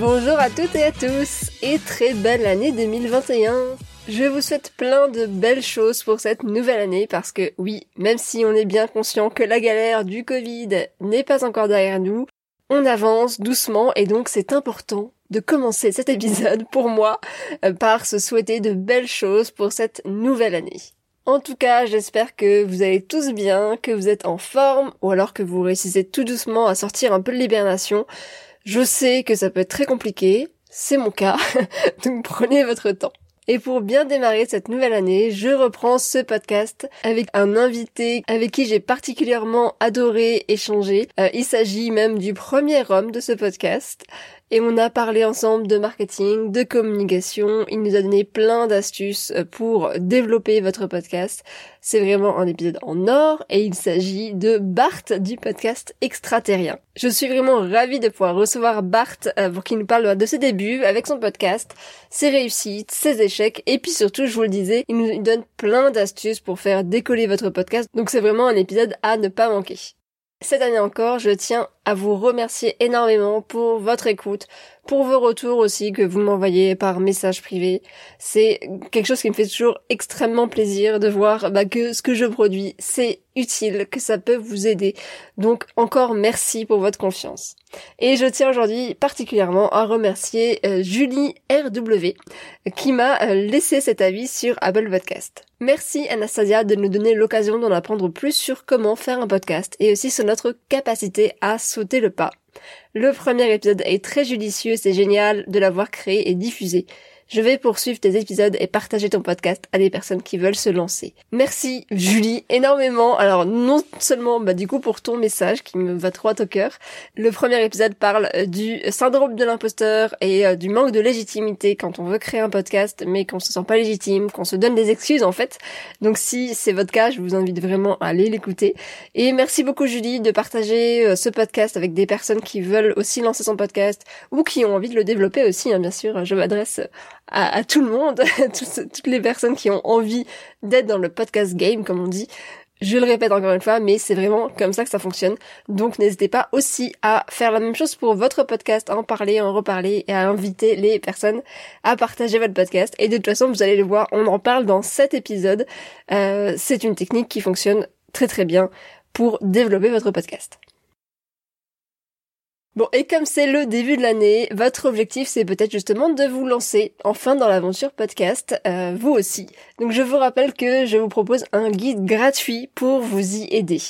Bonjour à toutes et à tous et très belle année 2021 je vous souhaite plein de belles choses pour cette nouvelle année parce que oui, même si on est bien conscient que la galère du Covid n'est pas encore derrière nous, on avance doucement et donc c'est important de commencer cet épisode pour moi euh, par se souhaiter de belles choses pour cette nouvelle année. En tout cas, j'espère que vous allez tous bien, que vous êtes en forme ou alors que vous réussissez tout doucement à sortir un peu de l'hibernation. Je sais que ça peut être très compliqué, c'est mon cas, donc prenez votre temps. Et pour bien démarrer cette nouvelle année, je reprends ce podcast avec un invité avec qui j'ai particulièrement adoré échanger. Euh, il s'agit même du premier homme de ce podcast. Et on a parlé ensemble de marketing, de communication. Il nous a donné plein d'astuces euh, pour développer votre podcast. C'est vraiment un épisode en or et il s'agit de Bart du podcast Extraterrien. Je suis vraiment ravie de pouvoir recevoir Bart euh, pour qu'il nous parle de ses débuts avec son podcast, ses réussites, ses échecs et puis surtout, je vous le disais, il nous donne plein d'astuces pour faire décoller votre podcast. Donc c'est vraiment un épisode à ne pas manquer. Cette année encore, je tiens à vous remercier énormément pour votre écoute, pour vos retours aussi que vous m'envoyez par message privé. C'est quelque chose qui me fait toujours extrêmement plaisir de voir bah, que ce que je produis, c'est utile, que ça peut vous aider. Donc encore merci pour votre confiance. Et je tiens aujourd'hui particulièrement à remercier euh, Julie RW qui m'a euh, laissé cet avis sur Apple Podcast. Merci Anastasia de nous donner l'occasion d'en apprendre plus sur comment faire un podcast et aussi sur notre capacité à sauter le pas. Le premier épisode est très judicieux, c'est génial de l'avoir créé et diffusé. Je vais poursuivre tes épisodes et partager ton podcast à des personnes qui veulent se lancer. Merci Julie énormément. Alors non seulement bah du coup pour ton message qui me va trop au cœur. Le premier épisode parle euh, du syndrome de l'imposteur et euh, du manque de légitimité quand on veut créer un podcast mais qu'on se sent pas légitime, qu'on se donne des excuses en fait. Donc si c'est votre cas, je vous invite vraiment à aller l'écouter. Et merci beaucoup Julie de partager euh, ce podcast avec des personnes qui veulent aussi lancer son podcast ou qui ont envie de le développer aussi. Hein, bien sûr, je m'adresse à, tout le monde, toutes les personnes qui ont envie d'être dans le podcast game, comme on dit. Je le répète encore une fois, mais c'est vraiment comme ça que ça fonctionne. Donc n'hésitez pas aussi à faire la même chose pour votre podcast, à en parler, à en reparler et à inviter les personnes à partager votre podcast. Et de toute façon, vous allez le voir, on en parle dans cet épisode. Euh, c'est une technique qui fonctionne très très bien pour développer votre podcast. Bon, et comme c'est le début de l'année, votre objectif c'est peut-être justement de vous lancer enfin dans l'aventure podcast, euh, vous aussi. Donc je vous rappelle que je vous propose un guide gratuit pour vous y aider.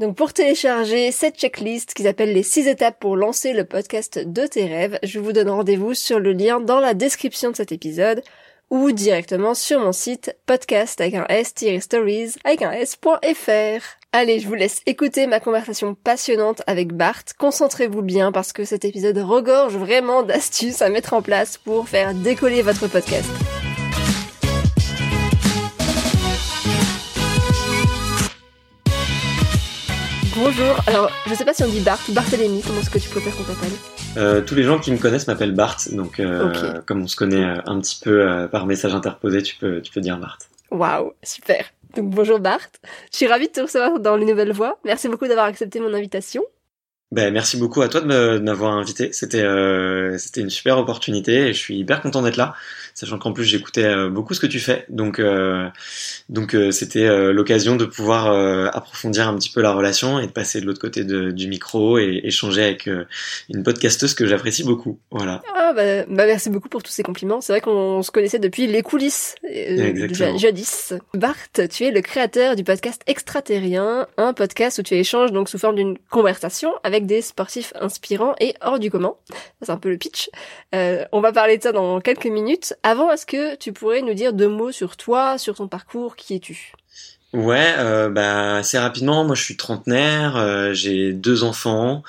Donc pour télécharger cette checklist qui s'appelle les 6 étapes pour lancer le podcast de tes rêves, je vous donne rendez-vous sur le lien dans la description de cet épisode ou directement sur mon site podcast avec un s-stories avec un s.fr. Allez, je vous laisse écouter ma conversation passionnante avec Bart. Concentrez-vous bien parce que cet épisode regorge vraiment d'astuces à mettre en place pour faire décoller votre podcast. Bonjour, alors je sais pas si on dit Bart ou Barthélémy, comment est-ce que tu préfères qu'on t'appelle? Euh, Tous les gens qui me connaissent m'appellent Bart, donc euh, comme on se connaît euh, un petit peu par message interposé, tu peux, tu peux dire Bart. Waouh, super donc bonjour Bart, je suis ravie de te recevoir dans les nouvelles voix. Merci beaucoup d'avoir accepté mon invitation. Ben, merci beaucoup à toi de m'avoir invité. C'était euh, c'était une super opportunité et je suis hyper content d'être là, sachant qu'en plus j'écoutais euh, beaucoup ce que tu fais. Donc euh, donc euh, c'était euh, l'occasion de pouvoir approfondir un petit peu la relation et de passer de l'autre côté de, du micro et échanger avec une podcasteuse que j'apprécie beaucoup. Voilà. Ah bah, bah, merci beaucoup pour tous ces compliments. C'est vrai qu'on se connaissait depuis les coulisses jadis. Bart, tu es le créateur du podcast Extraterrien, un podcast où tu échanges donc sous forme d'une conversation avec des sportifs inspirants et hors du commun. C'est un peu le pitch. Euh, on va parler de ça dans quelques minutes. Avant, est-ce que tu pourrais nous dire deux mots sur toi, sur ton parcours, qui es-tu? Ouais, euh, bah assez rapidement. Moi, je suis trentenaire. Euh, j'ai deux enfants,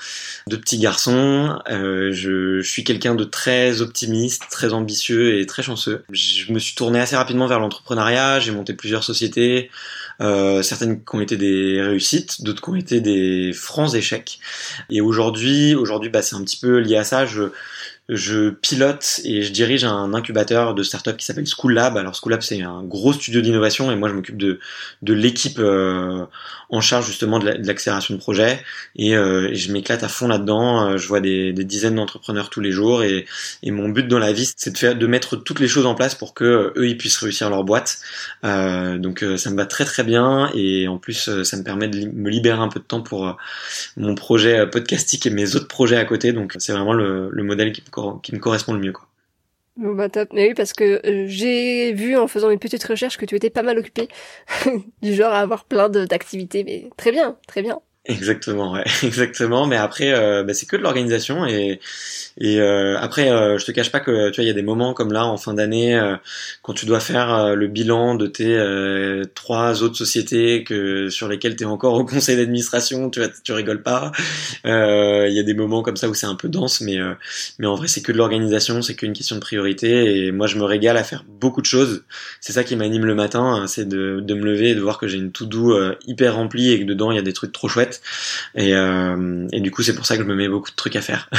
deux petits garçons. Euh, je, suis quelqu'un de très optimiste, très ambitieux et très chanceux. Je me suis tourné assez rapidement vers l'entrepreneuriat. J'ai monté plusieurs sociétés. Certaines qui ont été des réussites, d'autres qui ont été des francs échecs. Et aujourd'hui, aujourd'hui, bah, c'est un petit peu lié à ça. Je, je pilote et je dirige un incubateur de start-up qui s'appelle School Lab. Alors School Lab c'est un gros studio d'innovation et moi je m'occupe de, de l'équipe euh, en charge justement de l'accélération de projets et, euh, je m'éclate à fond là-dedans. Euh, je vois des, des dizaines d'entrepreneurs tous les jours et, et, mon but dans la vie c'est de faire de mettre toutes les choses en place pour que eux ils puissent réussir leur boîte. donc ça me va très très bien et en plus ça me permet de me libérer un peu de temps pour mon projet podcastique et mes autres projets à côté. Donc c'est vraiment le, le modèle qui me qui me correspond mieux. Bon bah top, mais oui parce que euh, j'ai vu en faisant une petite recherche que tu étais pas mal occupé, du genre à avoir plein d'activités, mais très bien, très bien. Exactement, ouais, exactement. Mais après, euh, bah, c'est que de l'organisation et et euh, après, euh, je te cache pas que tu vois, il y a des moments comme là en fin d'année euh, quand tu dois faire euh, le bilan de tes trois autres sociétés que sur lesquelles tu es encore au conseil d'administration, tu vois, tu rigoles pas. Il y a des moments comme ça où c'est un peu dense, mais mais en vrai, c'est que de l'organisation, c'est qu'une question de priorité. Et moi, je me régale à faire beaucoup de choses. C'est ça qui m'anime le matin, hein, c'est de, de me lever et de voir que j'ai une to do hyper remplie et que dedans il y a des trucs trop chouettes. Et, et du coup, c'est pour ça que je me mets beaucoup de trucs à faire.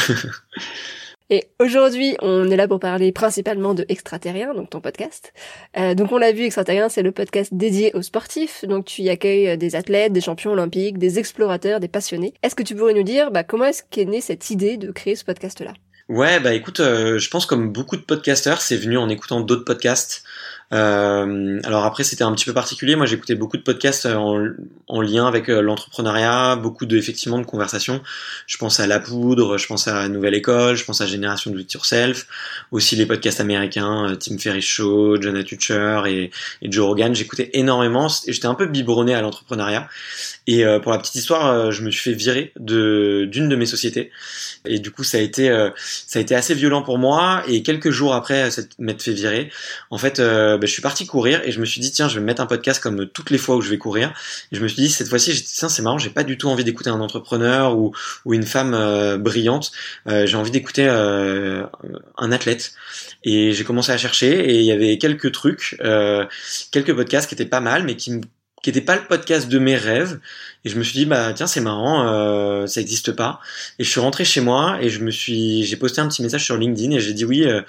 Et aujourd'hui, on est là pour parler principalement de Extraterrien, donc ton podcast. Euh, donc on l'a vu, Extraterrien, c'est le podcast dédié aux sportifs. Donc tu y accueilles euh, des athlètes, des champions olympiques, des explorateurs, des passionnés. Est-ce que tu pourrais nous dire bah, comment est-ce qu'est née cette idée de créer ce podcast-là? Ouais, bah écoute, euh, je pense comme beaucoup de podcasteurs, c'est venu en écoutant d'autres podcasts. Euh, alors après, c'était un petit peu particulier. Moi, j'écoutais beaucoup de podcasts euh, en, en lien avec euh, l'entrepreneuriat, beaucoup de effectivement de conversations. Je pense à La Poudre, je pense à Nouvelle École, je pense à Génération de It Yourself, aussi les podcasts américains, Tim Ferriss Show, Jonah Tutcher et, Joe Rogan. J'écoutais énormément et j'étais un peu biberonné à l'entrepreneuriat. Et pour la petite histoire, je me suis fait virer d'une de mes sociétés. Et du coup, ça a été ça a été assez violent pour moi. Et quelques jours après m'être fait virer, en fait ben, je suis parti courir et je me suis dit tiens je vais me mettre un podcast comme toutes les fois où je vais courir. Et je me suis dit cette fois-ci tiens c'est marrant j'ai pas du tout envie d'écouter un entrepreneur ou, ou une femme euh, brillante. Euh, j'ai envie d'écouter euh, un athlète. Et j'ai commencé à chercher et il y avait quelques trucs quelques podcasts qui étaient pas mal mais qui me qui n'était pas le podcast de mes rêves. Et je me suis dit, bah tiens, c'est marrant, euh, ça n'existe pas. Et je suis rentré chez moi et je me suis, j'ai posté un petit message sur LinkedIn et j'ai dit oui, euh,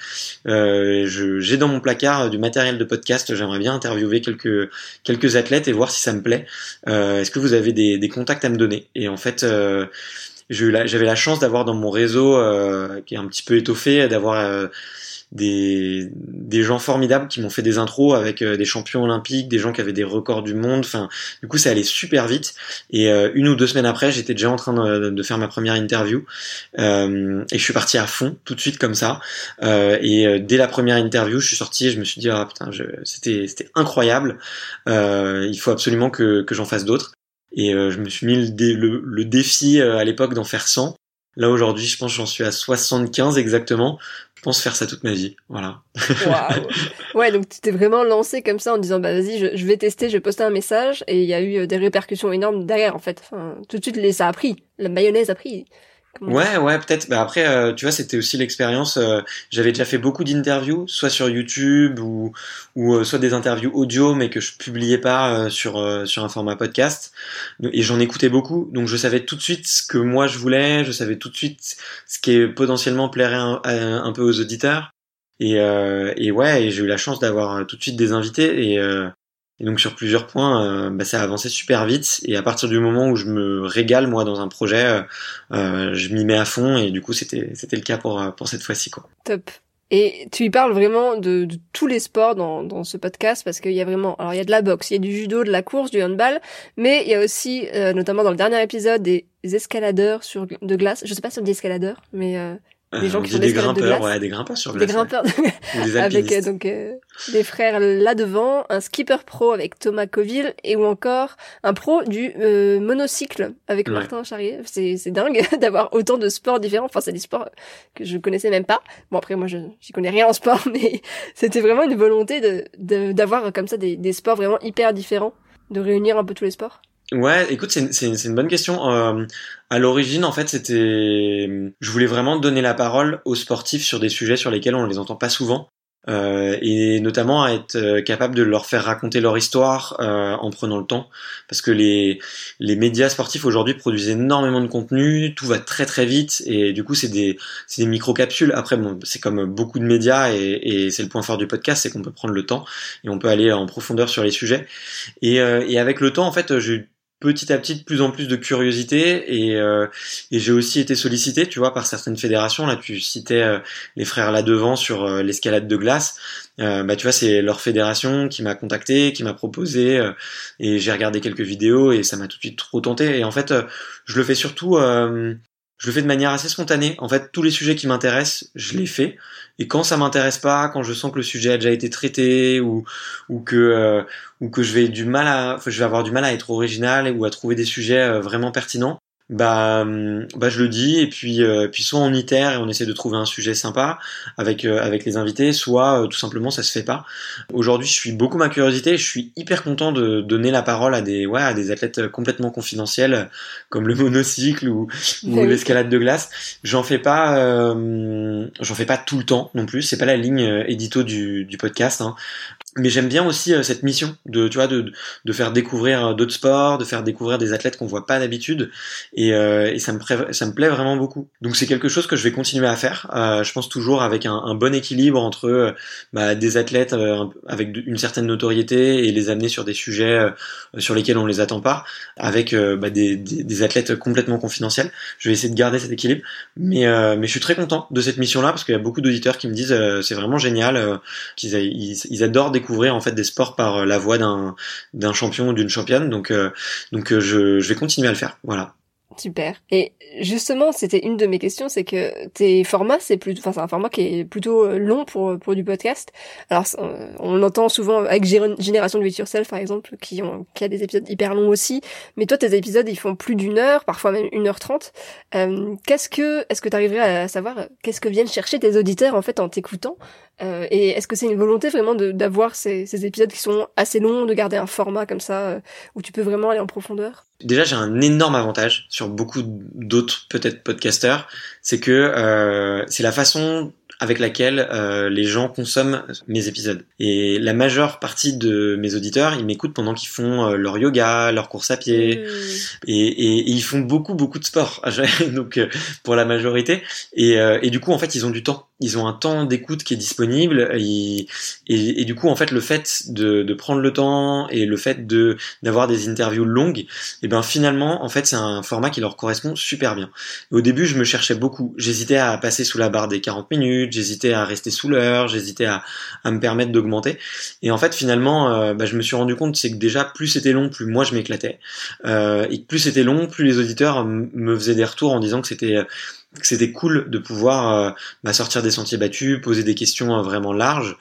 euh, j'ai dans mon placard du matériel de podcast. J'aimerais bien interviewer quelques quelques athlètes et voir si ça me plaît. Euh, est-ce que vous avez des, des, contacts à me donner? Et en fait. Euh, j'avais la chance d'avoir dans mon réseau qui est un petit peu étoffé, d'avoir des, des gens formidables qui m'ont fait des intros avec euh, des champions olympiques, des gens qui avaient des records du monde. Enfin, du coup, ça allait super vite. Et euh, une ou deux semaines après, j'étais déjà en train de, faire ma première interview. Euh, et je suis parti à fond, tout de suite comme ça. Et dès la première interview, je suis sorti et je me suis dit, ah putain, c'était incroyable. il faut absolument que, que j'en fasse d'autres. Et je me suis mis le, le, le défi à l'époque d'en faire 100. Là aujourd'hui, je pense j'en suis à 75 exactement. Je pense faire ça toute ma vie, voilà. Ouais, donc tu t'es vraiment lancé comme ça en disant bah vas-y, je, vais tester, je vais poster un message et il y a eu euh, des répercussions énormes derrière en fait. Enfin, tout de suite les, ça a pris, la mayonnaise a pris. Ouais, ouais, peut-être. Bah après, euh, tu vois, c'était aussi l'expérience. Euh, j'avais déjà fait beaucoup d'interviews, soit sur YouTube ou, ou euh, soit des interviews audio, mais que je publiais pas sur sur un format podcast. Et j'en écoutais beaucoup, donc je savais tout de suite ce que moi je voulais. Je savais tout de suite ce qui potentiellement plairait un, un, peu aux auditeurs. Et, et ouais, et j'ai eu la chance d'avoir tout de suite des invités. Et Et donc sur plusieurs points, bah, ça a avancé super vite. Et à partir du moment où je me régale moi dans un projet, je m'y mets à fond. Et du coup, c'était c'était le cas pour pour cette fois-ci quoi. Top. Et tu y parles vraiment de, de tous les sports dans, dans ce podcast parce qu'il y a vraiment, alors il y a de la boxe, il y a du judo, de la course, du handball, mais il y a aussi, euh, notamment dans le dernier épisode, des escaladeurs sur de glace. Je sais pas si on dit escaladeurs, mais euh, des gens qui font des grimpeurs, ouais, des grimpeurs sur glace. Des grimpeurs, avec euh, donc euh, des frères là devant, un skipper pro avec Thomas Coville et ou encore un pro du euh, monocycle avec Martin Charrier. C'est c'est dingue d'avoir autant de sports différents. Enfin, c'est des sports que je connaissais même pas. Bon après moi je j'y connais rien en sport, mais c'était vraiment une volonté de d'avoir comme ça des des sports vraiment hyper différents, de réunir un peu tous les sports. Ouais, écoute, c'est une, une bonne question. Euh, à l'origine, en fait, c'était, je voulais vraiment donner la parole aux sportifs sur des sujets sur lesquels on les entend pas souvent. Euh, et notamment à être euh, capable de leur faire raconter leur histoire euh, en prenant le temps parce que les les médias sportifs aujourd'hui produisent énormément de contenu tout va très très vite et du coup c'est des des micro capsules après bon c'est comme beaucoup de médias et, et c'est le point fort du podcast c'est qu'on peut prendre le temps et on peut aller en profondeur sur les sujets et, et avec le temps en fait j'ai petit à petit de plus en plus de curiosité et, euh, et j'ai aussi été sollicité, tu vois, par certaines fédérations. Là, tu citais euh, les frères là devant sur euh, l'escalade de glace. bah, tu vois, c'est leur fédération qui m'a contacté, qui m'a proposé, et j'ai regardé quelques vidéos et ça m'a tout de suite trop tenté. Et en fait, je le fais surtout je le fais de manière assez spontanée. En fait, tous les sujets qui m'intéressent, je les fais. Et quand ça m'intéresse pas, quand je sens que le sujet a déjà été traité ou ou que euh, ou que je vais du mal à, je vais avoir du mal à être original ou à trouver des sujets euh, vraiment pertinents, bah, hum, bah je le dis et puis euh, puis soit on itère et on essaie de trouver un sujet sympa avec euh, avec les invités, soit euh, tout simplement ça se fait pas. Aujourd'hui, je suis beaucoup ma curiosité, je suis hyper content de donner la parole à des ouais à des athlètes complètement confidentiels comme le monocycle ou, ou l'escalade de glace. J'en fais pas j'en fais pas tout le temps non plus, c'est pas la ligne édito du, du podcast. Hein mais j'aime bien aussi euh, cette mission de tu vois de, de faire découvrir euh, d'autres sports de faire découvrir des athlètes qu'on voit pas d'habitude. Et, euh, et ça me ça me plaît vraiment beaucoup. Donc c'est quelque chose que je vais continuer à faire je pense toujours avec un, un bon équilibre entre bah, des athlètes avec une certaine notoriété et les amener sur des sujets sur lesquels on les attend pas avec bah, des, des, athlètes complètement confidentiels. Je vais essayer de garder cet équilibre. Mais mais je suis très content de cette mission là parce qu'il y a beaucoup d'auditeurs qui me disent c'est vraiment génial qu'ils ils, adorent découvrir en fait des sports par euh, la voix d'un d'un champion ou d'une championne. Donc euh, donc euh, je, je vais continuer à le faire. Voilà. Super. Et justement, c'était une de mes questions, c'est que tes formats, c'est plutôt, enfin, c'est un format qui est plutôt long pour pour du podcast. Alors, on entend souvent avec Génération de Sur Self, par exemple, qui ont qui a des épisodes hyper longs aussi. Mais toi, tes épisodes, ils font plus d'une heure, parfois même une heure trente. Euh, qu'est-ce que, est-ce que tu arriverais à savoir qu'est-ce que viennent chercher tes auditeurs en fait en t'écoutant? Euh, Et est-ce que c'est une volonté vraiment d'avoir ces, ces épisodes qui sont assez longs, de garder un format comme ça où tu peux vraiment aller en profondeur? Déjà j'ai un énorme avantage sur beaucoup d'autres peut-être podcasteurs, c'est que euh, c'est la façon avec laquelle euh, les gens consomment mes épisodes. Et la majeure partie de mes auditeurs, ils m'écoutent pendant qu'ils font euh, leur yoga, leur course à pied, mmh. et, et, et, ils font beaucoup beaucoup de sport. Donc euh, pour la majorité, et, euh, et du coup en fait ils ont du temps ils ont un temps d'écoute qui est disponible et, du coup en fait le fait de, prendre le temps et le fait d'avoir des interviews longues et eh ben finalement en fait c'est un format qui leur correspond super bien. Au début je me cherchais beaucoup. J'hésitais à passer sous la barre des 40 minutes j'hésitais à rester sous l'heure j'hésitais à, me permettre d'augmenter. Et en fait finalement euh, bah, je me suis rendu compte c'est que déjà plus c'était long plus moi je m'éclatais. Euh, et plus c'était long plus les auditeurs me faisaient des retours en disant que c'était que c'était cool de pouvoir euh, bah, sortir des sentiers battus, poser des questions euh, vraiment larges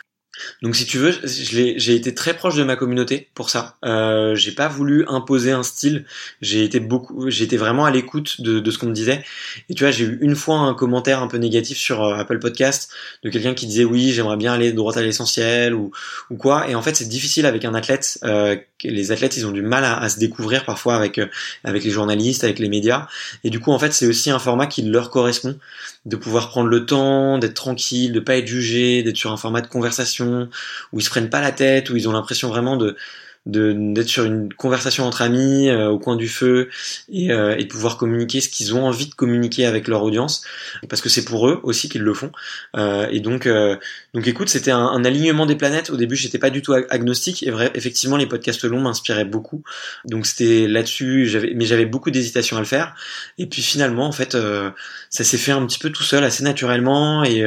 donc si tu veux, j'ai été très proche de ma communauté pour ça. Euh, j'ai pas voulu imposer un style. J'ai été beaucoup, été vraiment à l'écoute de, de, ce qu'on me disait. Et tu vois, j'ai eu une fois un commentaire un peu négatif sur euh, Apple Podcast de quelqu'un qui disait oui, j'aimerais bien aller droit à l'essentiel ou, ou quoi. Et en fait, c'est difficile avec un athlète. Euh, les athlètes, ils ont du mal à, à se découvrir parfois avec euh, avec les journalistes, avec les médias. Et du coup, en fait, c'est aussi un format qui leur correspond, de pouvoir prendre le temps, d'être tranquille, de pas être jugé, d'être sur un format de conversation où ils se prennent pas la tête, où ils ont l'impression vraiment de de d'être sur une conversation entre amis euh, au coin du feu et, euh, et de pouvoir communiquer ce qu'ils ont envie de communiquer avec leur audience parce que c'est pour eux aussi qu'ils le font. Euh, et donc donc écoute c'était un, un, alignement des planètes. Au début j'étais pas du tout agnostique et vrai effectivement les podcasts longs m'inspiraient beaucoup. Donc c'était là-dessus j'avais mais j'avais beaucoup d'hésitation à le faire. Et puis finalement en fait ça s'est fait un petit peu tout seul assez naturellement. Et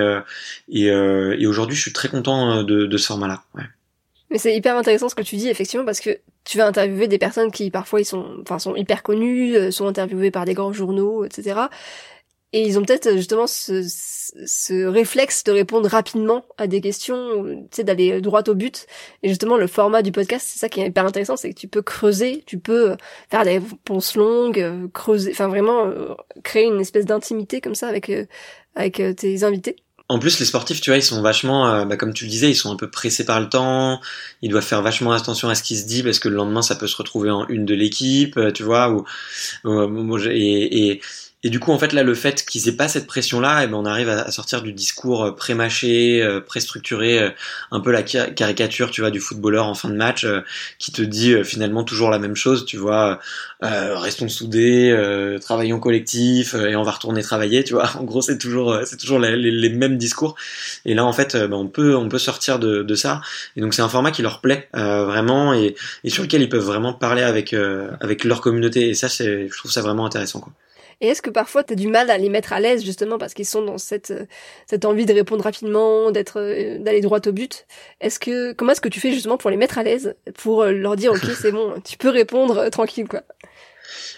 et, et aujourd'hui je suis très content de, de ce format là ouais. Mais c'est hyper intéressant ce que tu dis effectivement parce que tu vas interviewer des personnes qui parfois ils sont, enfin sont hyper connues, euh, sont interviewées par des grands journaux, etc. Et ils ont peut-être justement ce, ce, réflexe de répondre rapidement à des questions, tu sais, d'aller droit au but. Et justement, le format du podcast, c'est ça qui est hyper intéressant, c'est que tu peux creuser, tu peux faire des réponses longues, euh, creuser, enfin vraiment euh, créer une espèce d'intimité comme ça avec avec tes invités. En plus, les sportifs, tu vois, ils sont vachement, euh, bah, comme tu le disais, ils sont un peu pressés par le temps. Ils doivent faire vachement attention à ce qui se dit parce que le lendemain, ça peut se retrouver en une de l'équipe, euh, tu vois. Ou, et, et, et du coup, en fait, là, le fait qu'ils aient pas cette pression-là, eh ben, on arrive à, sortir du discours euh, pré-mâché, euh, pré-structuré, euh, un peu la caricature, tu vois, du footballeur en fin de match, qui te dit finalement toujours la même chose, tu vois, restons soudés, travaillons collectif, et on va retourner travailler, tu vois. En gros, c'est toujours, c'est toujours les, mêmes discours. Et là, en fait, ben, on peut, on peut sortir de, de ça. Et donc, c'est un format qui leur plaît vraiment, et, et, sur lequel ils peuvent vraiment parler avec, avec leur communauté. Et ça, c'est, je trouve ça vraiment intéressant, quoi. Et est-ce que parfois tu as du mal à les mettre à l'aise justement parce qu'ils sont dans cette euh, cette envie de répondre rapidement, d'être euh, d'aller droit au but? Est-ce que comment est-ce que tu fais justement pour les mettre à l'aise pour euh, leur dire OK, c'est bon, tu peux répondre tranquille quoi?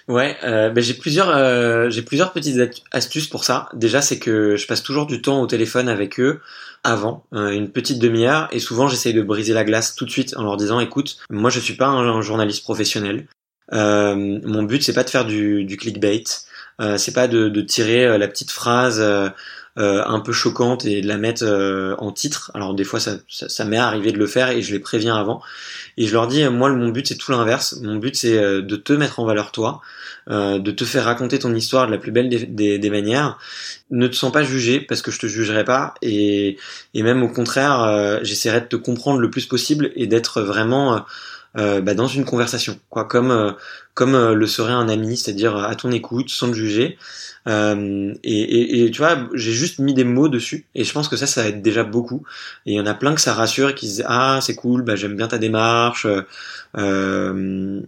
Ouais, ben j'ai plusieurs j'ai plusieurs petites astuces pour ça. Déjà, c'est que je passe toujours du temps au téléphone avec eux avant, une petite demi-heure, et souvent j'essaye de briser la glace tout de suite en leur disant écoute, moi je suis pas un, journaliste professionnel. mon but c'est pas de faire du, du clickbait. Euh, c'est pas de, de tirer euh, la petite phrase euh, un peu choquante et de la mettre en titre. Alors des fois ça, ça, ça m'est arrivé de le faire et je les préviens avant. Et je leur dis, moi mon but c'est tout l'inverse. Mon but c'est de te mettre en valeur toi, de te faire raconter ton histoire de la plus belle des, des, des, manières. Ne te sens pas jugé parce que je te jugerai pas et, et même au contraire, j'essaierai de te comprendre le plus possible et d'être vraiment euh, bah, dans une conversation, quoi, comme euh, comme euh, le serait un ami, c'est-à-dire à ton écoute, sans te juger. Et, et, et, tu vois, j'ai juste mis des mots dessus, et je pense que ça, ça aide déjà beaucoup. Et il y en a plein que ça rassure, qui disent ah c'est cool, bah j'aime bien ta démarche. Euh,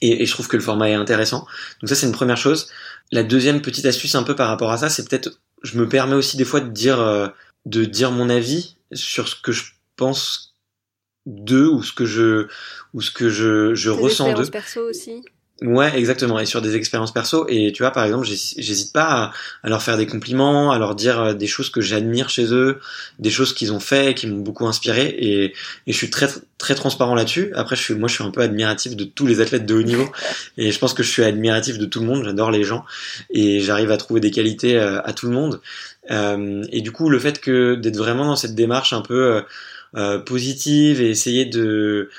et, et, je trouve que le format est intéressant. Donc ça c'est une première chose. La deuxième petite astuce un peu par rapport à ça, c'est peut-être, je me permets aussi des fois de dire de dire mon avis sur ce que je pense d'eux ou ce que je ou ce que je, je ressens d'eux. perso aussi. Ouais, exactement. Et sur des expériences perso. Et tu vois, par exemple, j'hésite pas à, leur faire des compliments, à leur dire euh, des choses que j'admire chez eux, des choses qu'ils ont fait, qui m'ont beaucoup inspiré. Et, et, je suis très très transparent là-dessus. Après, je suis, moi, je suis un peu admiratif de tous les athlètes de haut niveau. Et je pense que je suis admiratif de tout le monde. J'adore les gens et j'arrive à trouver des qualités euh, à tout le monde. Euh, et du coup, le fait que d'être vraiment dans cette démarche un peu euh, positive et essayer de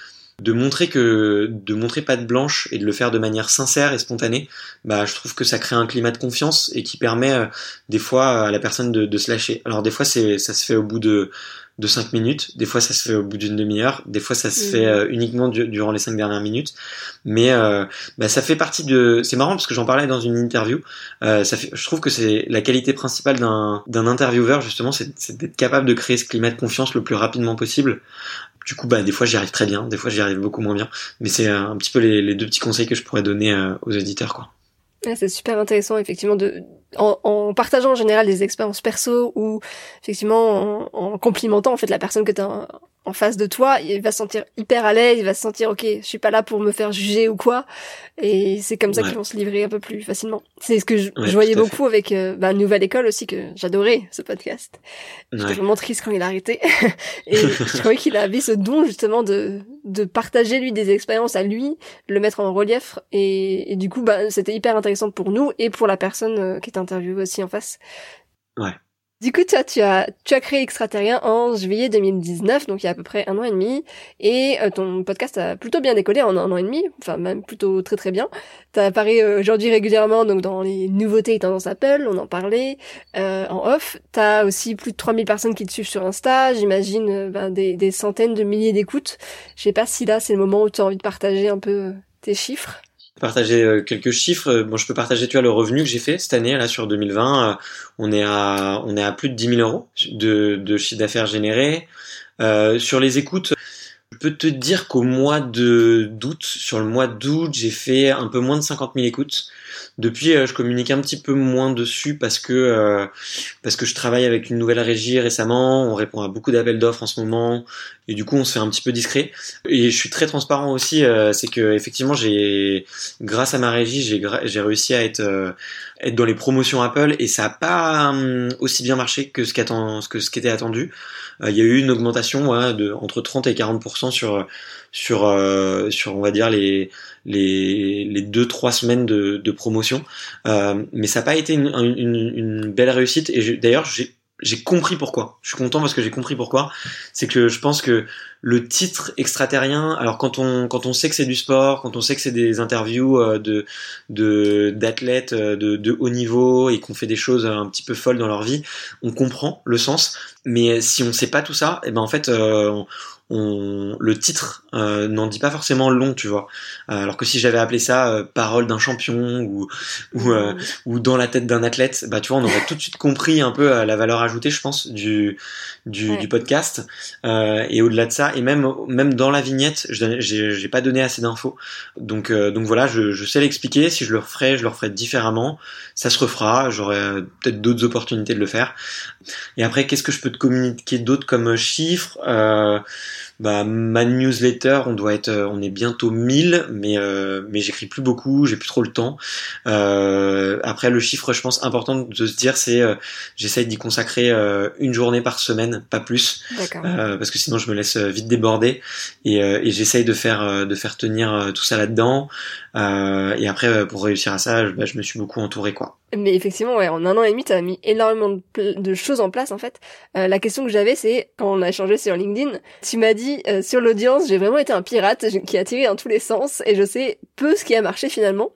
de montrer que de montrer pas de blanche et de le faire de manière sincère et spontanée, bah je trouve que ça crée un climat de confiance et qui permet euh, des fois à la personne de, de se lâcher. Alors des fois c'est ça se fait au bout de de 5 minutes, des fois ça se fait au bout d'une demi-heure, des fois ça se fait mm. euh, uniquement durant les 5 dernières minutes, mais euh, bah, ça fait partie de... C'est marrant parce que j'en parlais dans une interview, euh, ça fait... je trouve que c'est la qualité principale d'un, d'un intervieweur justement, c'est, d'être capable de créer ce climat de confiance le plus rapidement possible. Du coup, bah, des fois j'y arrive très bien, des fois j'y arrive beaucoup moins bien, mais c'est un petit peu les, les, deux petits conseils que je pourrais donner aux éditeurs. quoi c'est super intéressant effectivement de en, en, partageant en général des expériences perso ou effectivement en, en complimentant en fait la personne que tu as en face de toi, il va se sentir hyper à l'aise, il va se sentir ok, je suis pas là pour me faire juger ou quoi, et c'est comme ça qu'ils vont se livrer un peu plus facilement. C'est ce que je, voyais beaucoup avec euh, bah, Nouvelle École aussi que j'adorais ce podcast. J'étais vraiment triste quand il a arrêté et je croyais qu'il avait ce don justement de de partager lui des expériences à lui, le mettre en relief et, et du coup bah c'était hyper intéressant pour nous et pour la personne euh, qui est interviewée aussi en face. Ouais. Du coup, toi, tu as, tu as créé Extraterrien en juillet 2019, donc il y a à peu près un an et demi, et euh, ton podcast a plutôt bien décollé en un an et demi, enfin même plutôt très très bien. Tu apparu euh, aujourd'hui régulièrement donc dans les nouveautés et tendances Apple, on en parlait euh, en off. Tu as aussi plus de 3000 personnes qui te suivent sur Insta, j'imagine ben, des, des centaines de milliers d'écoutes. Je sais pas si là c'est le moment où tu as envie de partager un peu tes chiffres partager euh, quelques chiffres. Bon, je peux partager, tu vois, le revenu que j'ai fait cette année, là, sur 2020. Euh, on est à, on est à plus de 10 000 euros de, de chiffre d'affaires généré. Euh, sur les écoutes, je peux te dire qu'au mois de d'août, sur le mois d'août, j'ai fait un peu moins de 50 000 écoutes. Depuis, euh, je communique un petit peu moins dessus parce que euh, parce que je travaille avec une nouvelle régie récemment. On répond à beaucoup d'appels d'offres en ce moment et du coup, on se fait un petit peu discret. Et je suis très transparent aussi. Euh, c'est que effectivement, j'ai grâce à ma régie, j'ai j'ai réussi à être être dans les promotions Apple et ça a pas hum, aussi bien marché que ce qu'attend que ce qui était attendu. Il y a eu une augmentation de entre 30 et 40% sur sur euh, sur on va dire les les les deux trois semaines de, de promotion euh, mais ça n'a pas été une, une, une, belle réussite et d'ailleurs j'ai j'ai compris pourquoi. Je suis content parce que j'ai compris pourquoi. C'est que je pense que le titre extraterrien, alors quand on quand on sait que c'est du sport, quand on sait que c'est des interviews euh, de de d'athlètes de, de haut niveau et qu'on fait des choses un petit peu folles dans leur vie, on comprend le sens. Mais si on sait pas tout ça, et eh ben en fait on, le titre euh, n'en dit pas forcément long, tu vois. Euh, alors que si j'avais appelé ça euh, parole d'un champion ou ou, ou dans la tête d'un athlète, bah tu vois, on aurait tout de suite compris un peu la valeur ajoutée, je pense, du du, du podcast. et au-delà de ça, et même même dans la vignette, j'ai pas donné assez d'infos. Donc donc voilà, je, je sais l'expliquer. Si je le referais, je le referais différemment. Ça se refera. J'aurai peut-être d'autres opportunités de le faire. Et après, qu'est-ce que je peux te communiquer d'autres comme chiffres bah, ma newsletter, on doit être, on est bientôt 1000, mais euh, mais j'écris plus beaucoup, j'ai plus trop le temps. Euh, après, le chiffre, je pense important de se dire, c'est euh, j'essaye d'y consacrer euh, une journée par semaine, pas plus, euh, parce que sinon je me laisse vite déborder et, et j'essaye de faire de faire tenir tout ça là-dedans. et après, pour réussir à ça, bah, je me suis beaucoup entouré, quoi. Mais effectivement, ouais, en un an et demi, tu as mis énormément de, choses en place, en fait. Euh, la question que j'avais, c'est, quand on a échangé sur LinkedIn, tu m'as dit, euh, sur l'audience, j'ai vraiment été un pirate qui a tiré dans tous les sens, et je sais peu ce qui a marché finalement.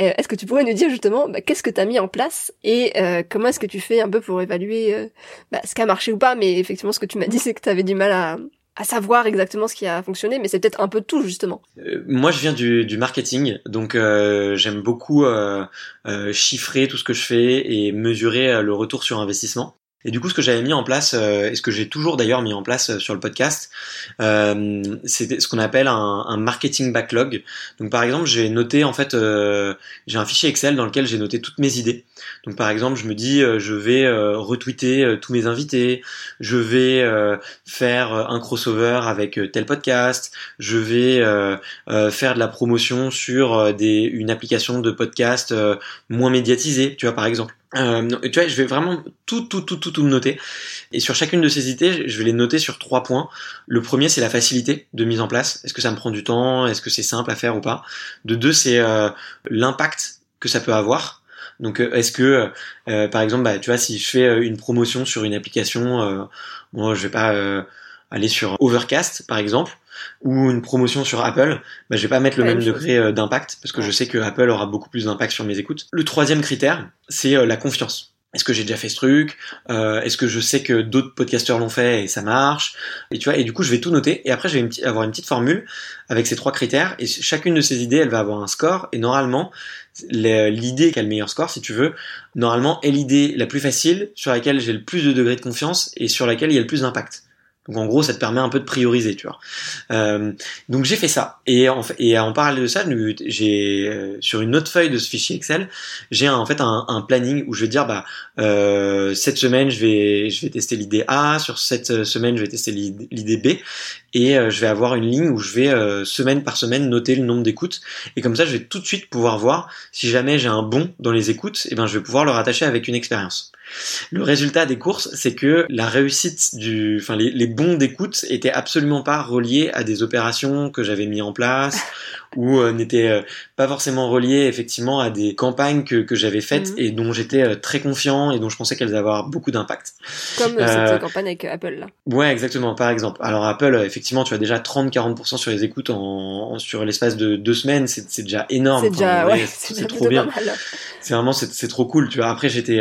Euh, est-ce que tu pourrais nous dire justement, bah, qu'est-ce que tu as mis en place, et comment est-ce que tu fais un peu pour évaluer bah, ce qui a marché ou pas, mais effectivement, ce que tu m'as dit, c'est que tu avais du mal à, à savoir exactement ce qui a fonctionné, mais c'est peut-être un peu tout justement. Euh, moi, je viens du, marketing, donc euh, j'aime beaucoup euh, chiffrer tout ce que je fais et mesurer le retour sur investissement. Et du coup, ce que j'avais mis en place, euh, et ce que j'ai toujours d'ailleurs mis en place euh, sur le podcast, euh, c'est ce qu'on appelle un, un, marketing backlog. Donc, par exemple, j'ai noté en fait, euh, j'ai un fichier Excel dans lequel j'ai noté toutes mes idées. Donc, par exemple, je me dis, je vais retweeter tous mes invités, je vais faire un crossover avec tel podcast, je vais faire de la promotion sur des, une application de podcast moins médiatisée, tu vois, par exemple. Euh, tu vois, je vais vraiment tout, tout, tout, tout, tout noter. Et sur chacune de ces idées, je vais les noter sur trois points. Le premier, c'est la facilité de mise en place. Est-ce que ça me prend du temps? Est-ce que c'est simple à faire ou pas? De deux, c'est euh, l'impact que ça peut avoir. Donc, euh, est-ce que, euh, par exemple, bah, tu vois, si je fais une promotion sur une application, moi, je vais pas aller sur Overcast, par exemple ou une promotion sur Apple, bah, je vais pas mettre le même degré euh, d'impact parce que je sais que Apple aura beaucoup plus d'impact sur mes écoutes. Le troisième critère, c'est euh, la confiance. Est-ce que j'ai déjà fait ce truc? Euh, Est-ce que je sais que d'autres podcasteurs l'ont fait et ça marche? Et tu vois, et du coup, je vais tout noter. Et après, je vais avoir une petite formule avec ces trois critères. Et chacune de ces idées, elle va avoir un score. Et normalement, l'idée qui a le meilleur score, si tu veux, normalement est l'idée la plus facile sur laquelle j'ai le plus de degré de confiance et sur laquelle il y a le plus d'impact. Donc en gros, ça te permet un peu de prioriser, tu vois. Euh, donc j'ai fait ça. Et en, et parallèle de ça, j'ai euh, sur une autre feuille de ce fichier Excel, j'ai en fait un, un, planning où je vais dire bah euh, cette semaine je vais je vais tester l'idée A, sur cette semaine je vais tester l'idée B. et je vais avoir une ligne où je vais semaine par semaine noter le nombre d'écoutes et comme ça je vais tout de suite pouvoir voir si jamais j'ai un bon dans les écoutes, et ben je vais pouvoir le rattacher avec une expérience. Le résultat des courses, c'est que la réussite du, enfin les, les bons d'écoute étaient absolument pas reliés à des opérations que j'avais mis en place ou euh, n'étaient euh, pas forcément reliés effectivement à des campagnes que, que j'avais faites mhm. et dont j'étais euh, très confiant et dont je pensais qu'elles allaient avoir beaucoup d'impact. Comme cette campagne avec Apple là. Ouais, exactement. Par exemple, alors Apple, effectivement, tu as déjà 30-40% sur les écoutes en, sur l'espace de deux semaines, c'est déjà énorme. C'est déjà, ouais, c'est trop bien. C'est vraiment, c'est trop cool. Tu vois. Après, j'étais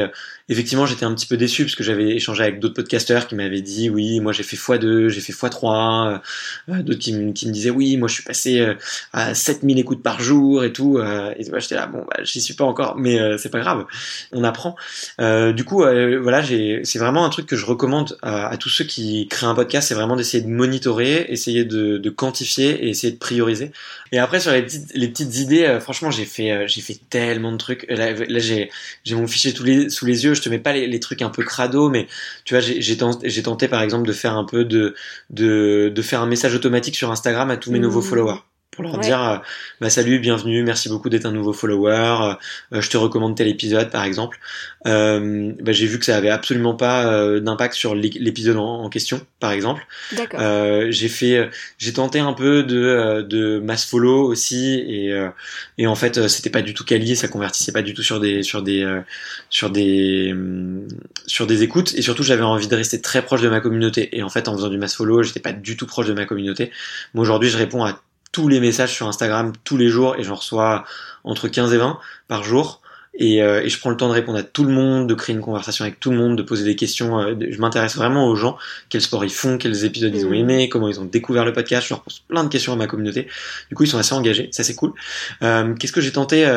effectivement, j'étais un petit peu déçu parce que j'avais échangé avec d'autres podcasteurs qui m'avaient dit oui, moi j'ai fait x2, j'ai fait x3, euh, d'autres qui, me disaient oui, moi je suis passé euh, à 7000 écoutes par jour et tout. Euh, et j'étais là, bon, bah, j'y suis pas encore, mais euh, c'est pas grave, on apprend. du coup, voilà, c'est vraiment un truc que je recommande à, tous ceux qui créent un podcast, c'est vraiment d'essayer de monitorer, essayer de, quantifier et essayer de prioriser. Et après sur les petites, petites idées, franchement, j'ai fait, j'ai fait tellement de trucs. Là, j'ai, j'ai mon fichier les, sous les yeux te mets pas les, trucs un peu crado, mais tu vois, j'ai tenté, tenté, par exemple de faire un peu de, de, de faire un message automatique sur Instagram à tous mes nouveaux mmh. followers pour leur dire euh, bah salut bienvenue merci beaucoup d'être un nouveau follower euh, euh, je te recommande tel épisode par exemple. Euh, bah, j'ai vu que ça avait absolument pas d'impact sur l'épisode en, question par exemple. J'ai fait j'ai tenté un peu de de mass follow aussi et et en fait c'était pas du tout quali ça convertissait pas du tout sur des sur des sur des sur des écoutes et surtout j'avais envie de rester très proche de ma communauté et en fait en faisant du mass follow j'étais pas du tout proche de ma communauté. Moi aujourd'hui je réponds à tous les messages sur Instagram tous les jours et j'en reçois entre 15 et 20 par jour. Et, euh, et, je prends le temps de répondre à tout le monde, de créer une conversation avec tout le monde, de poser des questions. Euh, je m'intéresse vraiment aux gens, quel sport ils font, quels épisodes ils ont mmh. aimé, comment ils ont découvert le podcast. Je leur pose plein de questions à ma communauté. Du coup, ils sont assez engagés, ça c'est cool. Euh, Qu'est-ce que j'ai tenté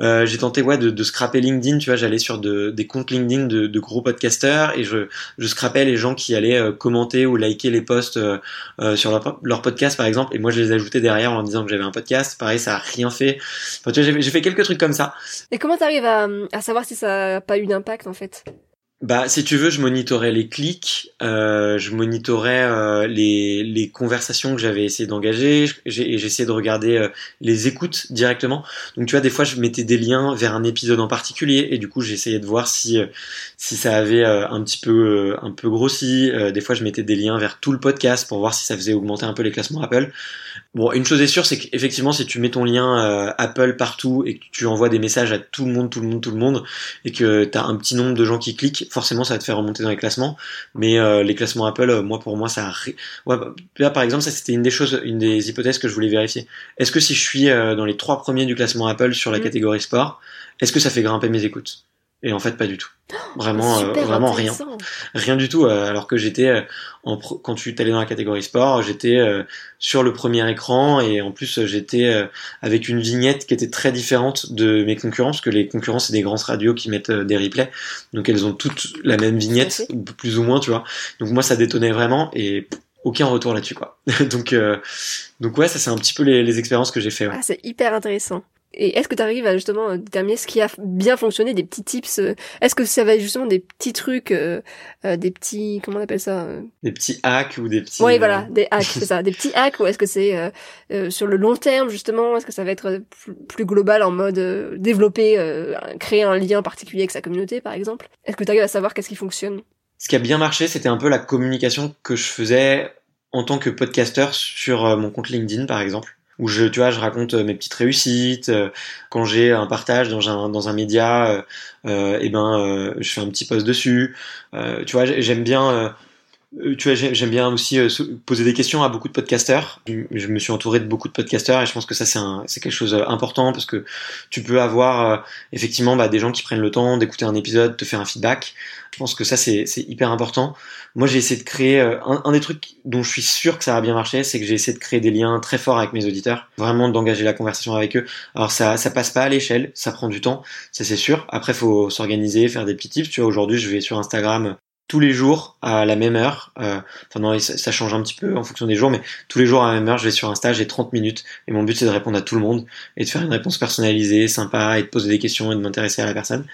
euh, J'ai tenté ouais de, de, scraper LinkedIn. Tu vois, j'allais sur de, des comptes LinkedIn de, de, gros podcasteurs et je, je scrapais les gens qui allaient commenter ou liker les posts sur leur, leur, podcast par exemple. Et moi, je les ajoutais derrière en disant que j'avais un podcast. Pareil, ça a rien fait. Enfin, tu vois, j'ai fait quelques trucs comme ça. Et comment t'arrives à, savoir si ça n'a pas eu d'impact en fait bah, si tu veux, je monitorais les clics, euh, je monitorais euh, les, les conversations que j'avais essayé d'engager, et j'essayais de regarder euh, les écoutes directement. Donc, tu vois, des fois, je mettais des liens vers un épisode en particulier, et du coup, j'essayais de voir si si ça avait un petit peu un peu grossi. des fois, je mettais des liens vers tout le podcast pour voir si ça faisait augmenter un peu les classements Apple. Bon, une chose est sûre, c'est qu'effectivement, si tu mets ton lien Apple partout et que tu envoies des messages à tout le monde, tout le monde, tout le monde, et que tu as un petit nombre de gens qui cliquent, forcément ça va te faire remonter dans les classements. Mais euh, les classements Apple, euh, moi pour moi ça, ouais, là par exemple ça c'était une des choses, une des hypothèses que je voulais vérifier. Est-ce que si je suis euh, dans les trois premiers du classement Apple sur la mm. catégorie sport, est-ce que ça fait grimper mes écoutes? Et en fait, pas du tout. Vraiment, euh, vraiment rien. Rien du tout. Euh, alors que j'étais, euh, en quand tu allé dans la catégorie sport, j'étais sur le premier écran et en plus j'étais avec une vignette qui était très différente de mes concurrents, parce que les concurrents c'est des grands radios qui mettent des replays, donc elles ont toutes la même vignette, plus ou moins, tu vois. Donc moi ça détonnait vraiment et aucun retour là-dessus quoi. donc donc ouais, ça c'est un petit peu les, les expériences que j'ai fait. Ouais. Ah, c'est hyper intéressant. Et est-ce que tu arrives à justement euh, déterminer ce qui a bien fonctionné, des petits tips euh, Est-ce que ça va être justement des petits trucs, euh, des petits, comment on appelle ça Des petits hacks ou des petits... Oui, voilà, des hacks, c'est ça. Des petits hacks ou est-ce que c'est sur le long terme justement Est-ce que ça va être plus global en mode développer, créer un lien particulier avec sa communauté par exemple? Est-ce que tu arrives à savoir qu'est-ce qui fonctionne? Ce qui a bien marché, c'était un peu la communication que je faisais en tant que podcasteur sur mon compte LinkedIn par exemple où je tu vois je raconte euh, mes petites réussites euh, quand j'ai un partage dans un dans un média euh, euh et ben je fais un petit post dessus. Tu vois j'aime bien tu vois, j'aime bien aussi poser des questions à beaucoup de podcasteurs. Je me suis entouré de beaucoup de podcasteurs et je pense que ça c'est quelque chose d'important parce que tu peux avoir effectivement bah, des gens qui prennent le temps d'écouter un épisode, te faire un feedback. Je pense que ça c'est hyper important. Moi, j'ai essayé de créer euh, un, des trucs dont je suis sûr que ça a bien marché, c'est que j'ai essayé de créer des liens très forts avec mes auditeurs, vraiment d'engager la conversation avec eux. Alors ça, ça passe pas à l'échelle, ça prend du temps, ça c'est sûr. Après, faut s'organiser, faire des petits tips. Tu vois, aujourd'hui, je vais sur Instagram tous les jours à la même heure. Euh, enfin non, ça, ça, change un petit peu en fonction des jours, mais tous les jours à la même heure, je vais sur Insta, j'ai 30 minutes et mon but c'est de répondre à tout le monde et de faire une réponse personnalisée, sympa et de poser des questions et de m'intéresser à la personne.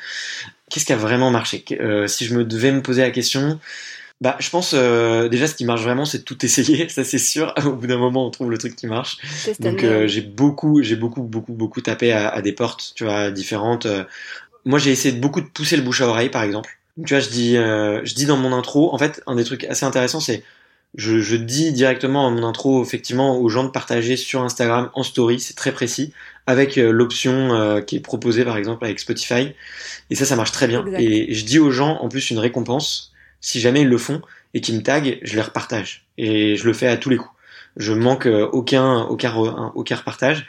Qu'est-ce qui a vraiment marché? Euh, Si je me devais me poser la question, bah, je pense euh, déjà ce qui marche vraiment, c'est de tout essayer, ça c'est sûr. Au bout d'un moment, on trouve le truc qui marche. Donc euh, j'ai beaucoup, j'ai beaucoup, beaucoup, beaucoup tapé à, à, des portes, tu vois, différentes. Moi, j'ai essayé de beaucoup de pousser le bouche à oreille, par exemple. Donc, tu vois, je dis, euh, je dis dans mon intro. En fait, un des trucs assez intéressants, c'est je, je, dis directement dans mon intro, effectivement, aux gens de partager sur Instagram en story, c'est très précis, avec l'option qui est proposée par exemple avec Spotify. Et ça, ça marche très bien. Et je dis aux gens en plus une récompense si jamais ils le font et qu'ils me taguent, je les repartage. Et je le fais à tous les coups. Je manque euh, aucun, aucun, aucun repartage.